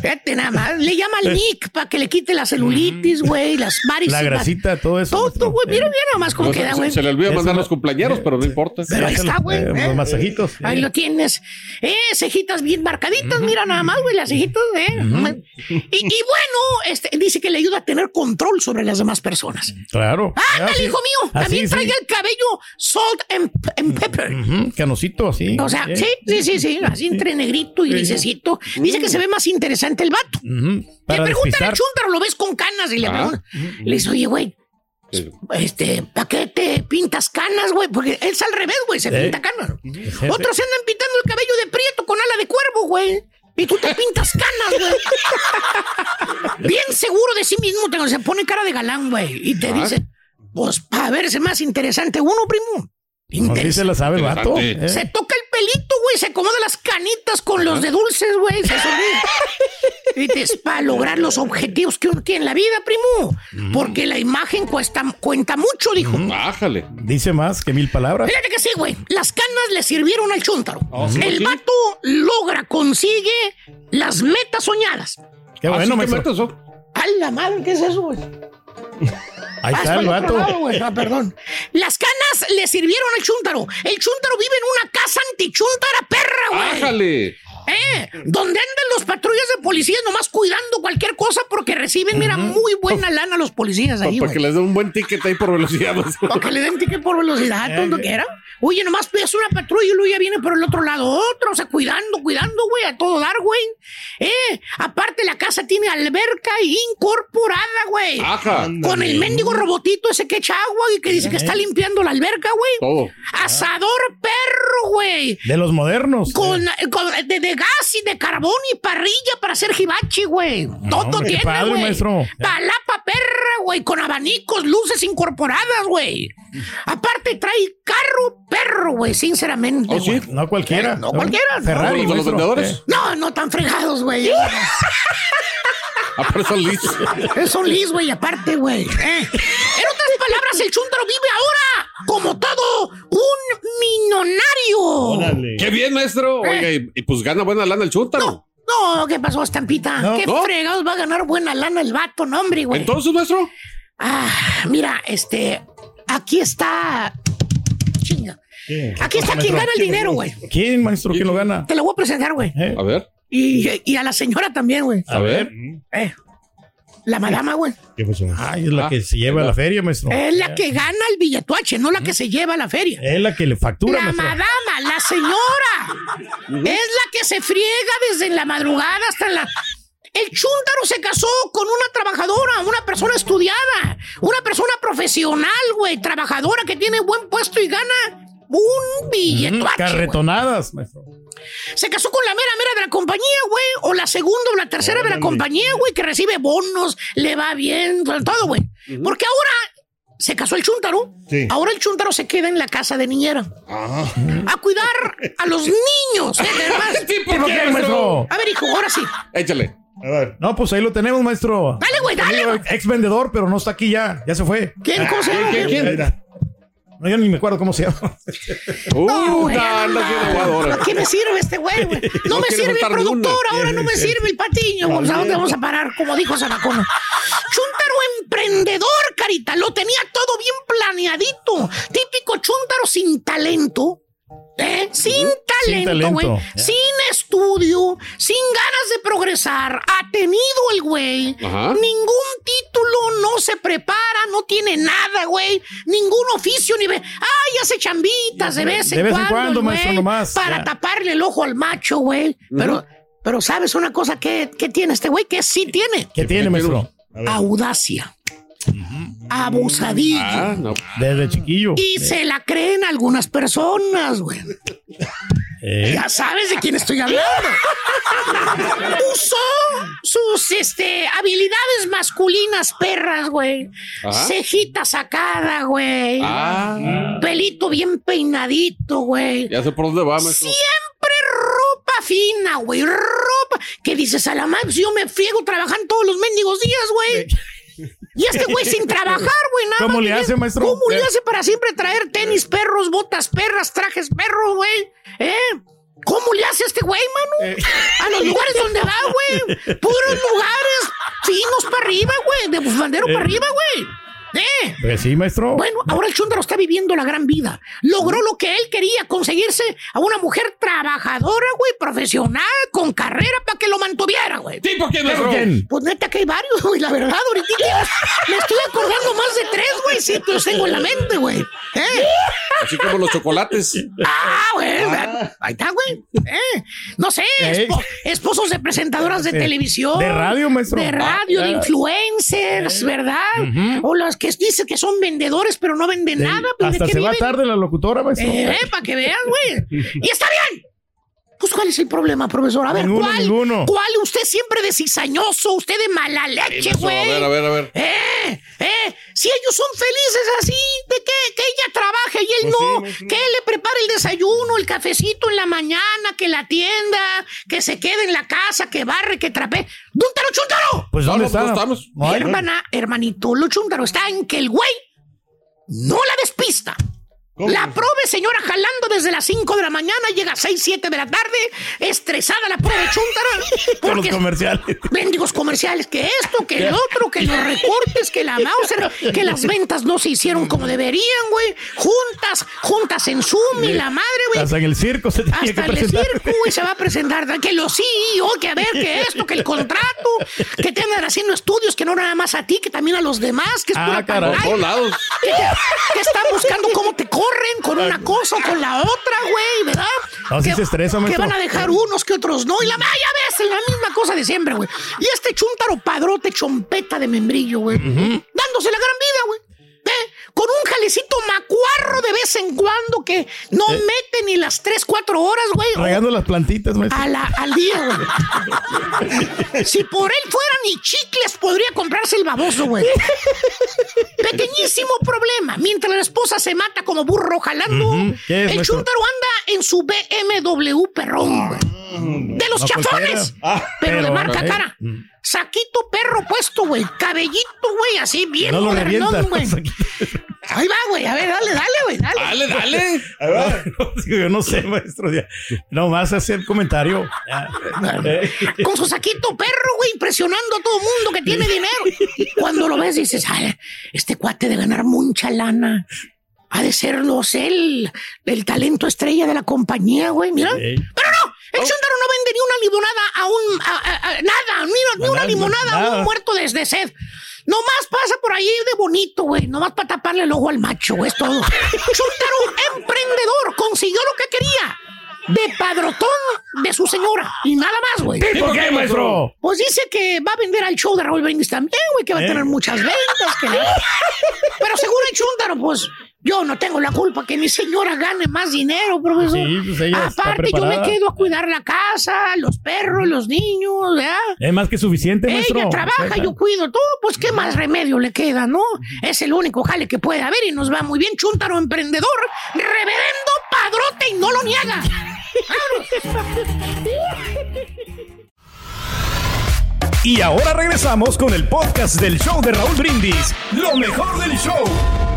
E: Fíjate nada más. Le llama al Nick para que le quite la celulitis, güey. Las varices.
C: La grasita, todo eso.
E: Todo, güey. Mira, mira nada más cómo
S: No, se-
E: queda,
S: se,
E: güey.
S: se le olvida mandar los cumpleaños, pero no importa.
E: Pero ahí está, güey.
C: Eh,
E: ¿eh?
C: Los masajitos.
E: Ahí lo tienes. Eh, cejitas bien marcaditas, mira nada más, güey, las cejitas, eh. y, y bueno, este, dice que le ayuda a tener control sobre las demás personas.
C: Claro.
E: ¡Ándale,
C: Así-
E: hijo mío!
C: así,
E: También
C: sí.
E: trae el cabello salt and, and pepper.
C: Ujú, Canosito, así.
E: O sea,
C: Eh.
E: sí, sí, sí, sí, así entre negrito y grisecito. Dice que se ve más interesante el vato.
C: Para
E: preguntan
C: despistar.
E: al chúntaro, lo ves con canas y le
S: Ah.
E: preguntan. Le dice, oye, güey, este, ¿para qué te pintas canas, güey? Porque él es al revés, güey, se
C: Eh.
E: pinta canas. Otros se andan pintando el cabello de prieto con ala de cuervo, güey. Y tú te pintas canas, güey. *laughs* Bien seguro de sí mismo, te, se pone cara de galán, güey. Y te
S: Ah.
E: dice, pues para verse más interesante uno, primo.
C: No, sí se la sabe el vato. Eh.
E: Se toca el pelito, güey, se acomoda las canitas con los de dulces, güey, se sonríe. *laughs* Y es para lograr los objetivos que uno tiene en la vida, primo. Porque la imagen cuesta, cuenta mucho, dijo.
S: Bájale.
C: Dice más que mil palabras.
E: Fíjate que sí, güey. Las canas le sirvieron al chúntaro.
S: sí?
E: el
S: ¿Sí?
E: vato logra, consigue las metas soñadas.
C: Qué bueno,
S: ¿qué metas son?
E: ¡A la madre! ¿Qué es eso, güey? *laughs*
C: Ahí
E: Ah,
C: está
E: es
C: el vato.
E: lado. Ah, perdón. Las canas le sirvieron al chúntaro. El chúntaro vive en una casa antichúntara perra, güey.
S: Bájale.
E: ¿Eh? Donde andan los patrullas de policías nomás cuidando cualquier cosa porque reciben, mira, muy buena lana los policías ahí,
S: Para que les den un buen ticket ahí por velocidad.
E: Para que le den ticket por velocidad, tonto que era. Oye, nomás pides una patrulla y luego ya viene por el otro lado otro, o sea, cuidando, cuidando, güey, a todo dar, güey. Eh, aparte la casa tiene alberca incorporada, güey.
S: Ajá.
E: Con el mendigo robotito ese que echa agua y que dice que está limpiando la alberca, güey.
S: Todo.
E: Asador perro, güey.
C: De los modernos.
E: Con, con- de, de gas y de carbón y parrilla para hacer hibachi, güey. Todo
C: hombre,
E: tiene,
C: padre,
E: güey.
C: maestro.
E: Palapa perra, güey, con abanicos, luces incorporadas, güey. Aparte trae carro perro, güey, sinceramente.
S: ¿Oh, sí?
C: No cualquiera.
E: No cualquiera, no.
C: Ferrari,
S: ¿Los de los vendedores?
C: Eh.
E: No, no tan fregados, güey. *laughs*
S: Aparte son listos. *laughs*
E: Son lis, güey, aparte, güey. Eh. En otras palabras, el chúntaro vive ahora como todo un minonario.
C: Órale.
S: Qué bien, maestro. Oiga, y, y pues gana buena lana el chúntaro.
E: No, ¿qué pasó, Estampita?
C: No.
E: ¿Qué
S: ¿No?
E: fregados va a ganar buena lana el vato, no, hombre, güey?
S: Entonces, maestro.
E: Ah, mira, este, aquí está. Chinga.
C: ¿Qué?
E: Aquí está quien gana el dinero, güey.
C: ¿Quién, maestro? ¿Quién lo gana?
E: Te lo voy a presentar, güey.
C: Eh,
S: A ver.
E: Y, y a la señora también, güey.
S: A ver.
E: Eh. La madama, güey.
B: ¿Qué pasó?
C: Ay, es la que se lleva a la feria, maestro.
E: Es la que gana el billetuache, no la que se lleva a la feria.
C: Es la que le factura,
E: La
C: maestro.
E: madama, la señora. Es la que se friega desde la madrugada hasta la. El chúntaro se casó con una trabajadora, una persona estudiada, una persona profesional, güey, trabajadora que tiene buen puesto y gana un güey.
C: Carretonadas, maestro.
E: Se casó con la mera mera de la compañía, güey. O la segunda o la tercera de la compañía, güey, que recibe bonos, le va bien, todo, güey. Porque ahora se casó el chúntaro.
B: Sí.
E: Ahora el chúntaro se queda en la casa de niñera. A cuidar a los niños. ¿eh? *laughs*
C: ¿Tipo qué, maestro?
E: A ver, hijo, ahora sí.
S: Échale.
B: A ver.
C: No, pues ahí lo tenemos, maestro.
E: Dale, güey, dale.
C: Ex vendedor, pero no está aquí ya. Ya se fue.
E: ¿Quién? ¿Cómo se llama?
C: ¿Quién? quién? No, yo ni me acuerdo cómo se llama.
E: No, güey,
S: aguadora.
E: ¿Para qué me sirve este güey, güey? *laughs* No,
S: No
E: me sirve el productor, ahora no me *laughs* sirve el patiño. ¿A dónde vamos a parar? Como dijo Sanacona. Chúntaro emprendedor, carita. Lo tenía todo bien planeadito. Típico chúntaro sin talento. ¿Eh? Sin talento, güey. Sin estudio, sin ganas de progresar. Ha tenido el güey. Ningún título, no se prepara, no tiene nada, güey. Ningún oficio ni ve. Ay, hace chambitas de vez en
C: De vez en
E: cuando.
C: cuando, maestro, nomás,
E: Para taparle el ojo al macho, güey. Pero, pero ¿sabes una cosa que, que tiene este güey? Que sí tiene.
C: ¿Qué tiene, maestro?
E: Audacia. Abusadilla.
S: Ah, no.
C: Desde chiquillo.
E: Y se la creen algunas personas, güey.
C: Eh.
E: Ya sabes de quién estoy hablando. Usó sus este, habilidades masculinas perras, güey. Cejita sacada, güey.
S: Ah,
E: Pelito bien peinadito, güey.
S: ya sé por dónde va, maestro.
E: Siempre ropa fina, güey. Ropa. Que dices a la madre, si yo me friego trabajando todos los mendigos días, güey. Y este güey sin *laughs* trabajar, güey, nada
C: ¿Cómo le hace, maestro?
E: ¿Cómo le
C: Eh.
E: hace para siempre traer tenis perros, botas perras, trajes perros, güey? ¿Eh? ¿Cómo le hace este güey, mano? A los lugares donde va, güey. *laughs* Puros lugares finos para arriba, güey. De bufandero para arriba, güey. ¿Eh?
C: Pues sí, maestro.
E: Bueno, ahora el chúndaro está viviendo la gran vida. Logró lo que él quería, conseguirse a una mujer trabajadora, güey, profesional, con carrera para que lo mantuviera, güey.
S: ¿Tipo quién,
C: ¿Pero
S: maestro?
C: quién?
E: Pues neta que hay varios, güey, la verdad, ahorita me estoy acordando más de tres, güey, sí, que los tengo en la mente, güey. ¿Eh?
S: Así como los chocolates.
E: Ah, güey, ahí está, güey. ¿Eh? No sé, espo- esposos de presentadoras de
C: Eh,
E: televisión.
C: de radio, maestro.
E: De radio, de
C: Ah,
E: influencers, ¿verdad? O los que dicen que son vendedores, pero no venden nada. pues, ¿de
C: Hasta se va tarde la locutora, maestro.
E: Eh, para que vean, güey. *laughs* Y está bien. Pues, ¿cuál es el problema, profesor? A ver,
C: Ninguno,
E: ¿cuál?
C: ninguno.
E: ¿Cuál? Usted siempre de cizañoso, usted de mala leche, güey.
S: a ver, a ver, a ver.
E: Eh, eh, si ellos son felices así, ¿de qué? Que ella trabaje y él
B: Pues sí,
E: no.
B: maestro.
E: que él le prepare el desayuno, el cafecito en la mañana, que la atienda, que se quede en la casa, que barre, que trapee. ¡Dúntaro, chúntaro!
C: Pues ¿dónde
S: Vamos,
C: está?
S: no estamos.
C: Hay.
E: Hermana, hermanito, lo chúntaro está en que el güey no la despista.
B: ¿Cómo?
E: La prove, señora, jalando desde las 5 de la mañana, llega a 6, 7 de la tarde, estresada la prove chúntara. *laughs*
C: Con los comerciales. *laughs*
E: mendigos comerciales, que esto, que el otro, que los recortes, que la Mauser, que las ventas no se hicieron como deberían, güey. Juntas, juntas en Zoom y la madre, güey.
C: Hasta en el circo se tenía que
E: Hasta el
C: presentar.
E: circo, güey, se va a presentar. Que los CEO, que a ver, que esto, que el contrato, que te andan haciendo estudios, que no nada más a ti, que también a los demás, que es
C: Ah,
E: pura
C: caray.
S: Por
E: pantalla,
S: todos lados.
E: que, te- que están buscando cómo te corren con una cosa o con la otra, güey, ¿verdad?
C: No, sí
E: que,
C: se estresa,
E: que van a dejar unos que otros no. Y la vaya ves, la misma cosa de siempre, güey. Y este chúntaro padrote chompeta de membrillo, güey. Dándose la gran vida. Con un jalecito macuarro de vez en cuando que no mete ni las 3, 4 horas, güey.
C: Regando las plantitas,
E: la- al día, güey. Si por él fueran ni chicles, podría comprarse el baboso, güey. Pequeñísimo problema. Mientras la esposa se mata como burro jalando.
C: ¿Qué es,
E: el chúntaro anda en su BMW perrón, güey. De los
C: No
E: chafones.
C: Ah,
E: pero, de marca
C: eh.
E: cara. Saquito perro puesto, güey. Cabellito, güey, así bien
C: No lo
E: güey. Ahí va, güey. A ver, dale, dale, güey. Dale.
S: Dale, dale. *laughs* *laughs*
C: No, digo, yo no sé, maestro. ya. No más hacer comentario. Ya. Eh,
E: con su saquito perro, güey, impresionando a todo mundo que tiene dinero. Cuando lo ves, dices, ay, este cuate de ganar mucha lana. Ha de ser, no sé, el, el talento estrella de la compañía, güey, mira. Pero no, El Chuntaro no vende ni una limonada a un... a- a- a- nada, ni, ni una
C: Nada,
E: limonada a un muerto de, de sed. Nomás pasa por ahí de bonito, güey. Nomás para taparle el ojo al macho, güey, es todo. *laughs* Chuntaro, emprendedor, consiguió lo que quería. De padrotón de su señora. Y nada más, güey.
C: ¿Y por qué, maestro?
E: Pues dice que va a vender al show de Raúl Brindis también, güey, que va a
C: ¿Eh?
E: tener muchas ventas. que *laughs* Pero según el Chuntaro, pues yo no tengo la culpa que mi señora gane más dinero, profesor.
C: Sí, pues ella está
E: Aparte, yo me quedo a cuidar la casa, los perros, los niños, ¿verdad?
C: Es más que suficiente, maestro.
E: Ella trabaja, yo cuido todo, pues qué más remedio le queda, ¿no? Es el único jale que puede haber y nos va muy bien. Chuntaro emprendedor, reverendo padrote y no lo niega.
R: Y ahora regresamos con el podcast del show de Raúl Brindis. Lo mejor del show.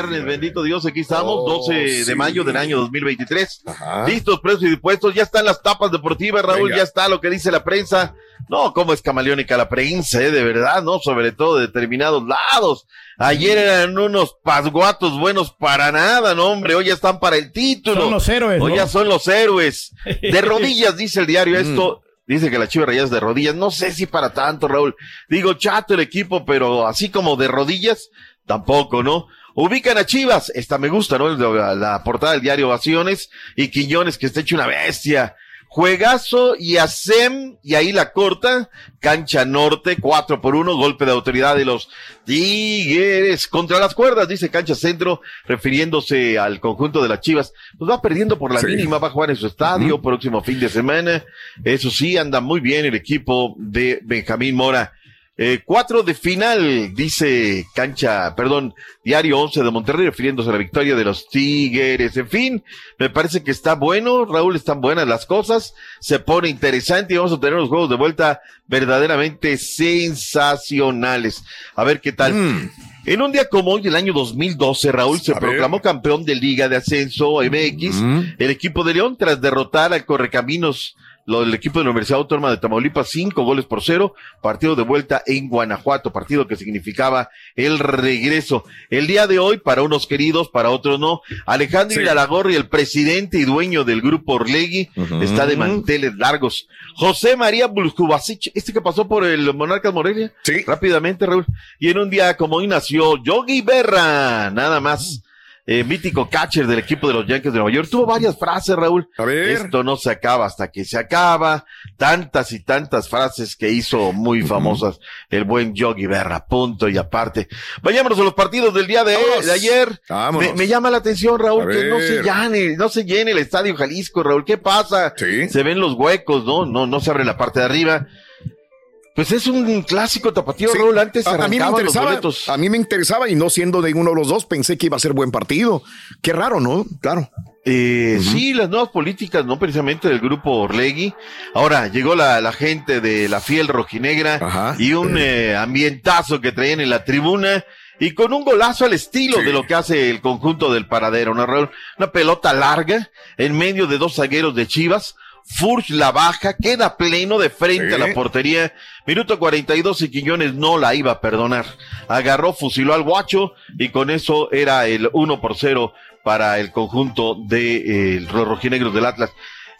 T: Viernes, bendito Dios, aquí estamos,
A: Oh,
T: 12 de mayo del año 2023.
A: Ajá.
T: Listos, precios y dispuestos, ya están las tapas deportivas, Raúl,
A: Venga.
T: ya está lo que dice la prensa. No, cómo es camaleónica la prensa, eh, de verdad, ¿no? Sobre todo de determinados lados. Ayer eran unos pasguatos buenos para nada, no, hombre, hoy ya están para el título.
C: Son los héroes,
T: Hoy
C: ¿no?
T: ya son los héroes. *laughs* De rodillas, dice el diario esto. Dice que la Chivas Rayadas de rodillas. No sé si para tanto, Raúl. Digo, chato el equipo, pero así como de rodillas, tampoco, ¿no? Ubican a Chivas. Esta me gusta, ¿no? La, la portada del diario Ovaciones. Y Quiñones, que está hecho una bestia. Juegazo y Asem, y ahí la corta, cancha norte, cuatro por uno, golpe de autoridad de los Tigres contra las cuerdas, dice cancha centro, refiriéndose al conjunto de las Chivas. Pues va perdiendo por la
A: Sí.
T: mínima, va a jugar en su estadio próximo fin de semana. Eso sí, anda muy bien el equipo de Benjamín Mora. Eh, cuatro de final, dice cancha, perdón, diario 11 de Monterrey, refiriéndose a la victoria de los Tigres. En fin, me parece que está bueno, Raúl, están buenas las cosas, se pone interesante y vamos a tener los juegos de vuelta verdaderamente sensacionales. A ver qué tal.
A: Mm.
T: En un día como hoy, del año 2012, Raúl se
A: A ver.
T: proclamó campeón de Liga de Ascenso MX,
A: Mm.
T: el equipo de León, tras derrotar al Correcaminos, lo del equipo de la Universidad Autónoma de Tamaulipas, cinco goles por cero, partido de vuelta en Guanajuato, partido que significaba el regreso. El día de hoy, para unos queridos, para otros no, Alejandro
A: Sí.
T: El presidente y dueño del grupo Orlegui, está de manteles largos. José María Bulcubasic, este que pasó por el Monarcas Morelia,
A: Sí.
T: rápidamente, Raúl. Y en un día como hoy nació Yogi Berra, nada más. Eh, mítico catcher del equipo de los Yankees de Nueva York. Tuvo varias frases, Raúl.
A: A ver.
T: Esto no se acaba hasta que se acaba. Tantas y tantas frases que hizo muy famosas el buen Yogi Berra. Punto y aparte. Vayámonos a los partidos del día de,
A: Vámonos.
T: de ayer. Me, me llama la atención, Raúl, que no se llene, no se llene el estadio Jalisco, Raúl. ¿Qué pasa?
A: Sí.
T: Se ven los huecos, ¿no? No, no se abre la parte de arriba. Pues es un clásico tapatío,
A: Sí.
T: Raúl. Antes
A: a, a mí me
T: los
A: interesaba, a mí me interesaba y no siendo de uno de los dos pensé que iba a ser buen partido. Qué raro, ¿no? Claro.
T: Eh, Sí, las nuevas políticas, no precisamente del grupo Orlegui. Ahora llegó la, la gente de la fiel rojinegra
A: Ajá.
T: y un eh, ambientazo que traían en la tribuna y con un golazo al estilo
A: Sí.
T: de lo que hace el conjunto del paradero, ¿no, Raúl? Una pelota larga en medio de dos zagueros de Chivas. Furch la baja, queda pleno de frente
A: Sí.
T: a la portería. Minuto 42 y Quiñones no la iba a perdonar. Agarró, fusiló al guacho y con eso era el 1 por 0 para el conjunto de eh, los rojinegros del Atlas.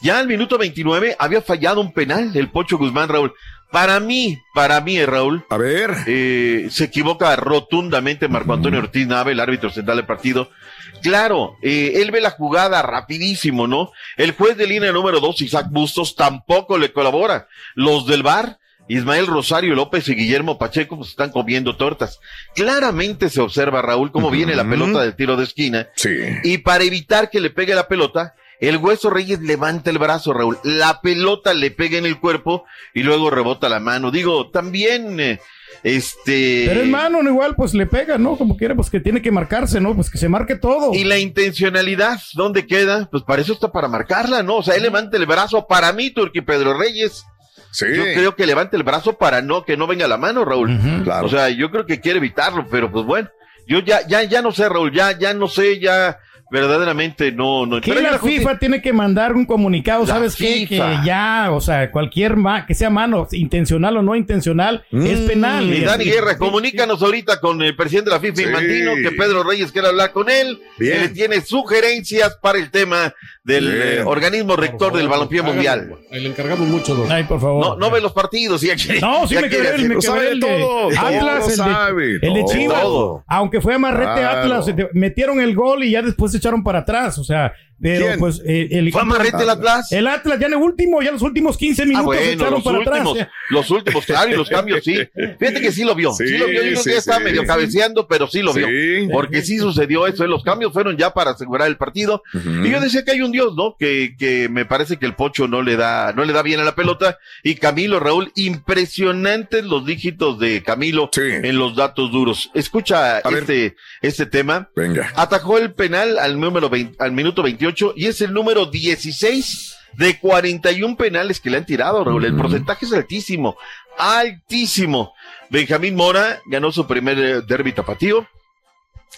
T: Ya al minuto 29 había fallado un penal el Pocho Guzmán, Raúl. Para mí, para mí, eh, Raúl,
A: A ver.
T: eh, se equivoca rotundamente Marco Antonio Ortiz Nave, el árbitro central del partido. Claro, eh, él ve la jugada rapidísimo, ¿no? El juez de línea número dos, Isaac Bustos, tampoco le colabora. Los del bar, Ismael Rosario López y Guillermo Pacheco, pues están comiendo tortas. Claramente se observa, Raúl, cómo viene la pelota del tiro de esquina.
A: Sí.
T: Y para evitar que le pegue la pelota, el Hueso Reyes levanta el brazo, Raúl. La pelota le pega en el cuerpo y luego rebota la mano. Digo, también, eh, este...
C: Pero es mano, no igual, pues le pega, ¿no? Como quiera, pues que tiene que marcarse, ¿no? Pues que se marque todo.
T: Y la intencionalidad, ¿dónde queda? Pues para eso está para marcarla, ¿no? O sea, él levanta el brazo para mí, Turqui Pedro Reyes.
A: Sí.
T: Yo creo que levanta el brazo para no, que no venga la mano, Raúl.
A: Claro.
T: O sea, yo creo que quiere evitarlo, pero pues bueno, yo ya, ya, ya no sé, Raúl, ya, ya no sé, ya verdaderamente no, no.
C: Que
T: pero
C: la FIFA tiene que mandar un comunicado,
T: La
C: ¿sabes qué? Que ya, o sea, cualquier ma que sea mano, intencional o no intencional, es penal.
T: Y
C: Y-
T: Dani Guerra, comunícanos ahorita con el presidente de la FIFA,
A: Sí.
T: Infantino, que Pedro Reyes quiere hablar con él,
A: Bien.
T: que le tiene sugerencias para el tema del eh, organismo rector del balompié mundial.
S: Le encargamos mucho, don.
C: Ay, por favor.
T: No, no ve los partidos. Ya quiere-
C: No, sí
T: ya
C: me
T: hacer-
C: me el de
A: todo,
C: Atlas,
A: todo
C: el
A: sabe,
C: de, el de. Chivas.
T: Todo.
C: Aunque fue amarrete
A: Claro.
C: Atlas, metieron el gol y ya después se echaron para atrás. O sea, pero
A: ¿Quién?
C: pues eh, el
T: ¿Fue amarrete el Atlas?
C: El Atlas ya en el último, ya en los últimos 15
T: Ah,
C: minutos se
T: bueno,
C: echaron
T: los
C: para
T: últimos,
C: atrás.
T: los últimos, claro, y los cambios, sí. Fíjate que sí lo vio, sí,
A: Sí,
T: lo vio, yo creo
A: sí,
T: que ya estaba
A: sí.
T: medio cabeceando, pero sí lo vio. Porque sí sucedió eso, ¿eh? los cambios fueron ya para asegurar el partido. Y yo decía que hay un Dios, ¿no? Que, que me parece que el Pocho no le da, no le da bien a la pelota. Y Camilo, Raúl, impresionantes los dígitos de Camilo
A: Sí.
T: en los datos duros. Escucha
A: A ver.
T: este, este tema.
A: Venga.
T: Atajó el penal al número 20 al minuto 28 y es el número 16 de 41 penales que le han tirado, Raúl. El porcentaje es altísimo, altísimo. Benjamín Mora ganó su primer eh, derby tapatío.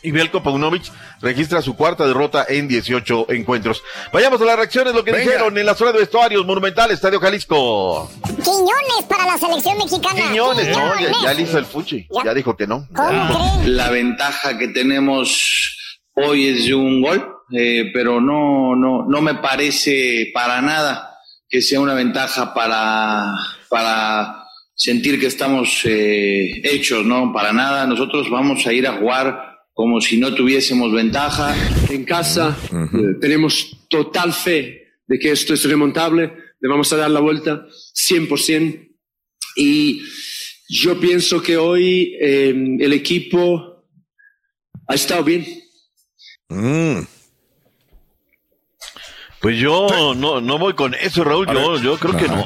T: Y Belko Paunovic registra su cuarta derrota en 18 encuentros. Vayamos a las reacciones, lo que
A: Venga.
T: dijeron en la zona de vestuarios, Monumental, Estadio Jalisco.
F: Quiñones para la selección mexicana.
T: Quiñones, ¿no? Ya, ya le hizo el fuchi,
F: Ya.
T: ya dijo que no.
U: La ventaja que tenemos hoy es de un gol, eh, pero no, no, no me parece para nada que sea una ventaja para, para sentir que estamos eh, hechos, ¿no? Para nada. Nosotros vamos a ir a jugar como si no tuviésemos ventaja.
Q: En casa eh, tenemos total fe de que esto es remontable, le vamos a dar la vuelta 100%. Y yo pienso que hoy eh, el equipo ha estado bien.
A: Mm.
T: Pues yo no, no voy con eso, Raúl. Yo, yo creo que no.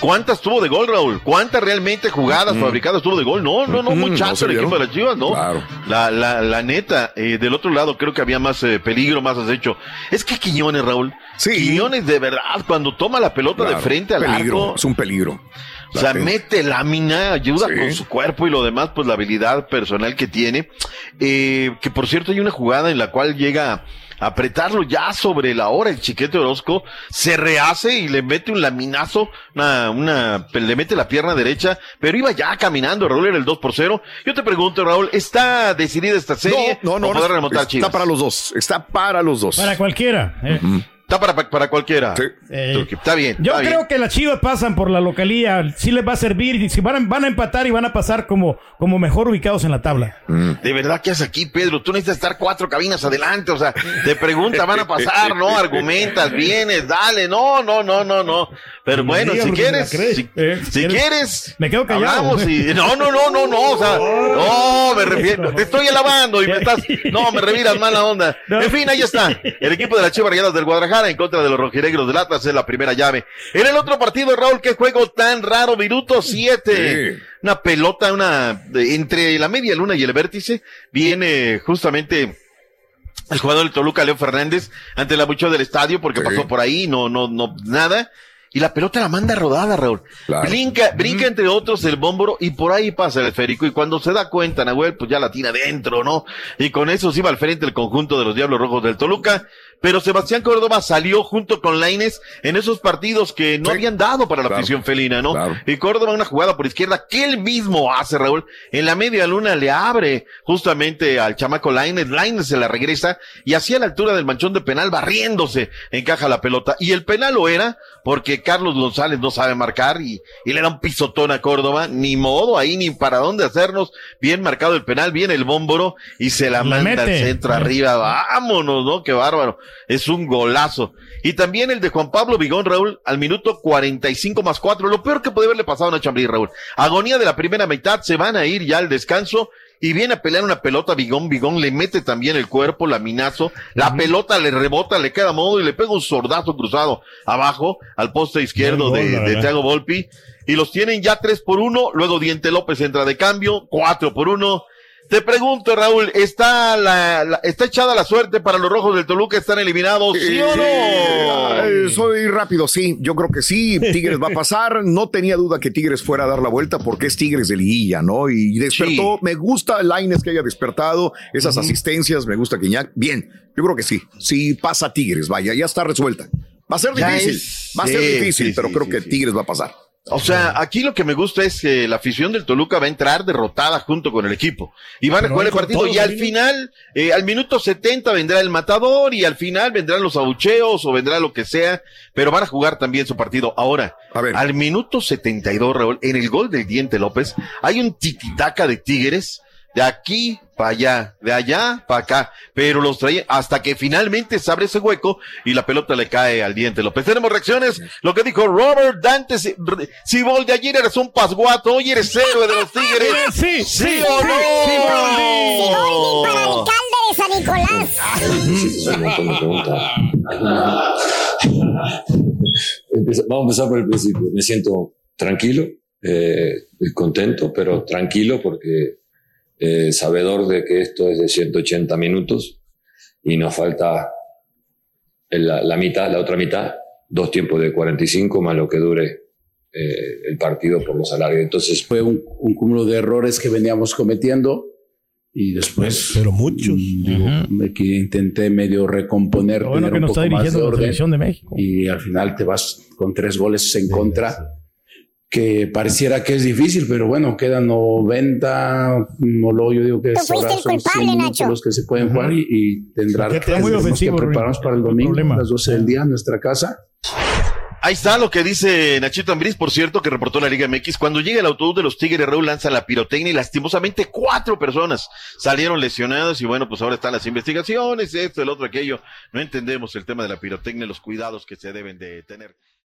T: ¿Cuántas tuvo de gol, Raúl? ¿Cuántas realmente jugadas fabricadas tuvo de gol? No, no, no,
A: Mm,
T: muchacho
A: no se
T: el equipo de las Chivas, ¿no?
A: Claro.
T: La, la, la neta, eh, del otro lado creo que había más eh, peligro, más acecho. Es que Quiñones, Raúl.
A: Sí.
T: Quiñones, de verdad, cuando toma la pelota
A: Claro.
T: de frente al
A: peligro,
T: arco,
A: Es un peligro.
T: o sea, mete lámina, ayuda
A: Sí.
T: con su cuerpo y lo demás, pues la habilidad personal que tiene. Eh, que por cierto hay una jugada en la cual llega apretarlo ya sobre la hora el chiquete Orozco, se rehace y le mete un laminazo, una, una, le mete la pierna derecha, pero iba ya caminando, Raúl era el 2 por 0. Yo te pregunto, Raúl, ¿está decidida esta serie?
A: No, no, no.
T: ¿O podrá
A: no,
T: remontar
A: está
T: Chivas?
A: para los dos. Está para los dos.
C: Para cualquiera. eh.
T: Está para, para cualquiera.
A: Sí.
C: Eh,
T: Está bien.
C: Yo
T: está
C: creo
T: bien.
C: que las Chivas pasan por la localía, sí les va a servir y si van a, van a empatar y van a pasar como, como mejor ubicados en la tabla.
A: Mm.
T: De verdad, ¿qué haces aquí, Pedro? Tú necesitas estar cuatro cabinas adelante, o sea, te pregunta, van a pasar, ¿no? *laughs* Argumentas, vienes, dale, no, no, no, no, no. Pero
C: Me
T: bueno,
C: diga
T: si quieres, si,
C: Eh,
T: si
C: ¿quieres?
T: quieres,
C: Me quedo callado.
T: hablamos y, no, no, no, no, no, o sea, *laughs* no, me refiero, te estoy alabando y me estás, no, me reviras mala onda. *laughs*
C: No.
T: En fin, ahí está, el equipo de las Chivas Rayadas del Guadalajara en contra de los rojinegros del Atlas es la primera llave. En el otro partido, Raúl, qué juego tan raro, minuto siete.
A: Sí.
T: Una pelota, una, de- entre la media luna y el vértice, viene justamente el jugador del Toluca, Leo Fernández, ante la mucho del estadio, porque
A: Sí.
T: pasó por ahí, no, no, no, nada. Y la pelota la manda rodada, Raúl.
A: Claro.
T: Brinca, brinca entre otros el bómboro y por ahí pasa el esférico. Y cuando se da cuenta, Nahuel, pues ya la tira dentro, ¿no? Y con eso se iba al frente el conjunto de los Diablos Rojos del Toluca. Pero Sebastián Córdoba salió junto con Laines en esos partidos que no
A: Sí.
T: habían dado para la
A: Claro.
T: afición felina, ¿no?
A: Claro.
T: Y Córdoba una jugada por izquierda que él mismo hace, Raúl. En la media luna le abre justamente al chamaco Laines. Laines se la regresa y así a la altura del manchón de penal barriéndose encaja la pelota. Y el penal lo era porque Carlos González no sabe marcar y, y le da un pisotón a Córdoba. Ni modo ahí, ni para dónde hacernos. Bien marcado el penal, bien el bómboro y se la manda al centro arriba. Vámonos, ¿no? Qué bárbaro. Es un golazo. Y también el de Juan Pablo Vigón, Raúl, al minuto 45 más 4. Lo peor que puede haberle pasado a Nacho Ambriz, Raúl. Agonía de la primera mitad, se van a ir ya al descanso. Y viene a pelear una pelota Vigón, Vigón le mete también el cuerpo, laminazo, la pelota le rebota, le queda modo y le pega un sordazo cruzado abajo al poste izquierdo
C: gol,
T: de, de. Thiago Volpi. Y los tienen ya tres por uno, luego Diente López entra de cambio, cuatro por uno. Te pregunto, Raúl, ¿está la, la- está echada la suerte para los rojos del Toluca? ¿Están eliminados? ¿Sí o no?
A: Soy rápido, sí. Yo creo que sí. Tigres va a pasar. No tenía duda que Tigres fuera a dar la vuelta porque es Tigres de liguilla, ¿no? Y despertó. Me gusta Laines que haya despertado, esas asistencias. Me gusta Quiñac. Bien, yo creo que sí. Sí pasa Tigres, vaya, ya está resuelta. Va a ser
T: Ya
A: difícil.
T: es-
A: Va a ser
T: sí,
A: difícil,
T: sí,
A: pero creo que Tigres va a pasar.
T: O sea, aquí lo que me gusta es que la afición del Toluca va a entrar derrotada junto con el equipo. Y van a jugar el partido. Y al final, eh, al minuto 70 vendrá el matador y al final vendrán los abucheos o vendrá lo que sea. Pero van a jugar también su partido. Ahora, al minuto 72, Raúl, en el gol del Diente López, hay un tititaca de Tigres. De aquí para allá, de allá para acá, pero los trae hasta que finalmente se abre ese hueco y la pelota le cae al diente López. Tenemos reacciones, lo que dijo Robert Dante, si, si Bol de ayer eres un pasguato, hoy eres héroe de los Tigres. *laughs*
B: Sí,
T: sí, o no.
F: Para el alcalde de San Nicolás.
V: Vamos a empezar por el principio. Me siento tranquilo, eh, contento, pero tranquilo porque eh, sabedor de que esto es de 180 minutos y nos falta la, la mitad, la otra mitad, dos tiempos de 45 más lo que dure eh, el partido por los alargues. Entonces
W: fue un, un cúmulo de errores que veníamos cometiendo y después
B: pero muchos
W: me que intenté medio recomponer
C: Lo bueno
W: tener
C: que
W: un
C: nos está
W: poco más de
C: dirigiendo la
W: orden
C: selección de México.
W: y al final te vas con tres goles en contra que pareciera que es difícil pero bueno quedan 90 no lo yo digo que es ahora
F: el
W: son
F: culpable,
W: 100 minutos
F: Nacho.
W: los que se pueden jugar y, y tendrá
C: está muy
W: tenemos
C: ofensivo,
W: que
C: Rui.
W: prepararnos para el domingo a las 12 del día en nuestra casa
T: Ahí está lo que dice Nachito Ambriz, por cierto, que reportó la Liga MX. Cuando llega el autobús de los Tigres, Raúl lanza la pirotecnia y lastimosamente cuatro personas salieron lesionadas y bueno, pues ahora están las investigaciones, esto, el otro, aquello. No entendemos el tema de la pirotecnia y los cuidados que se deben de tener.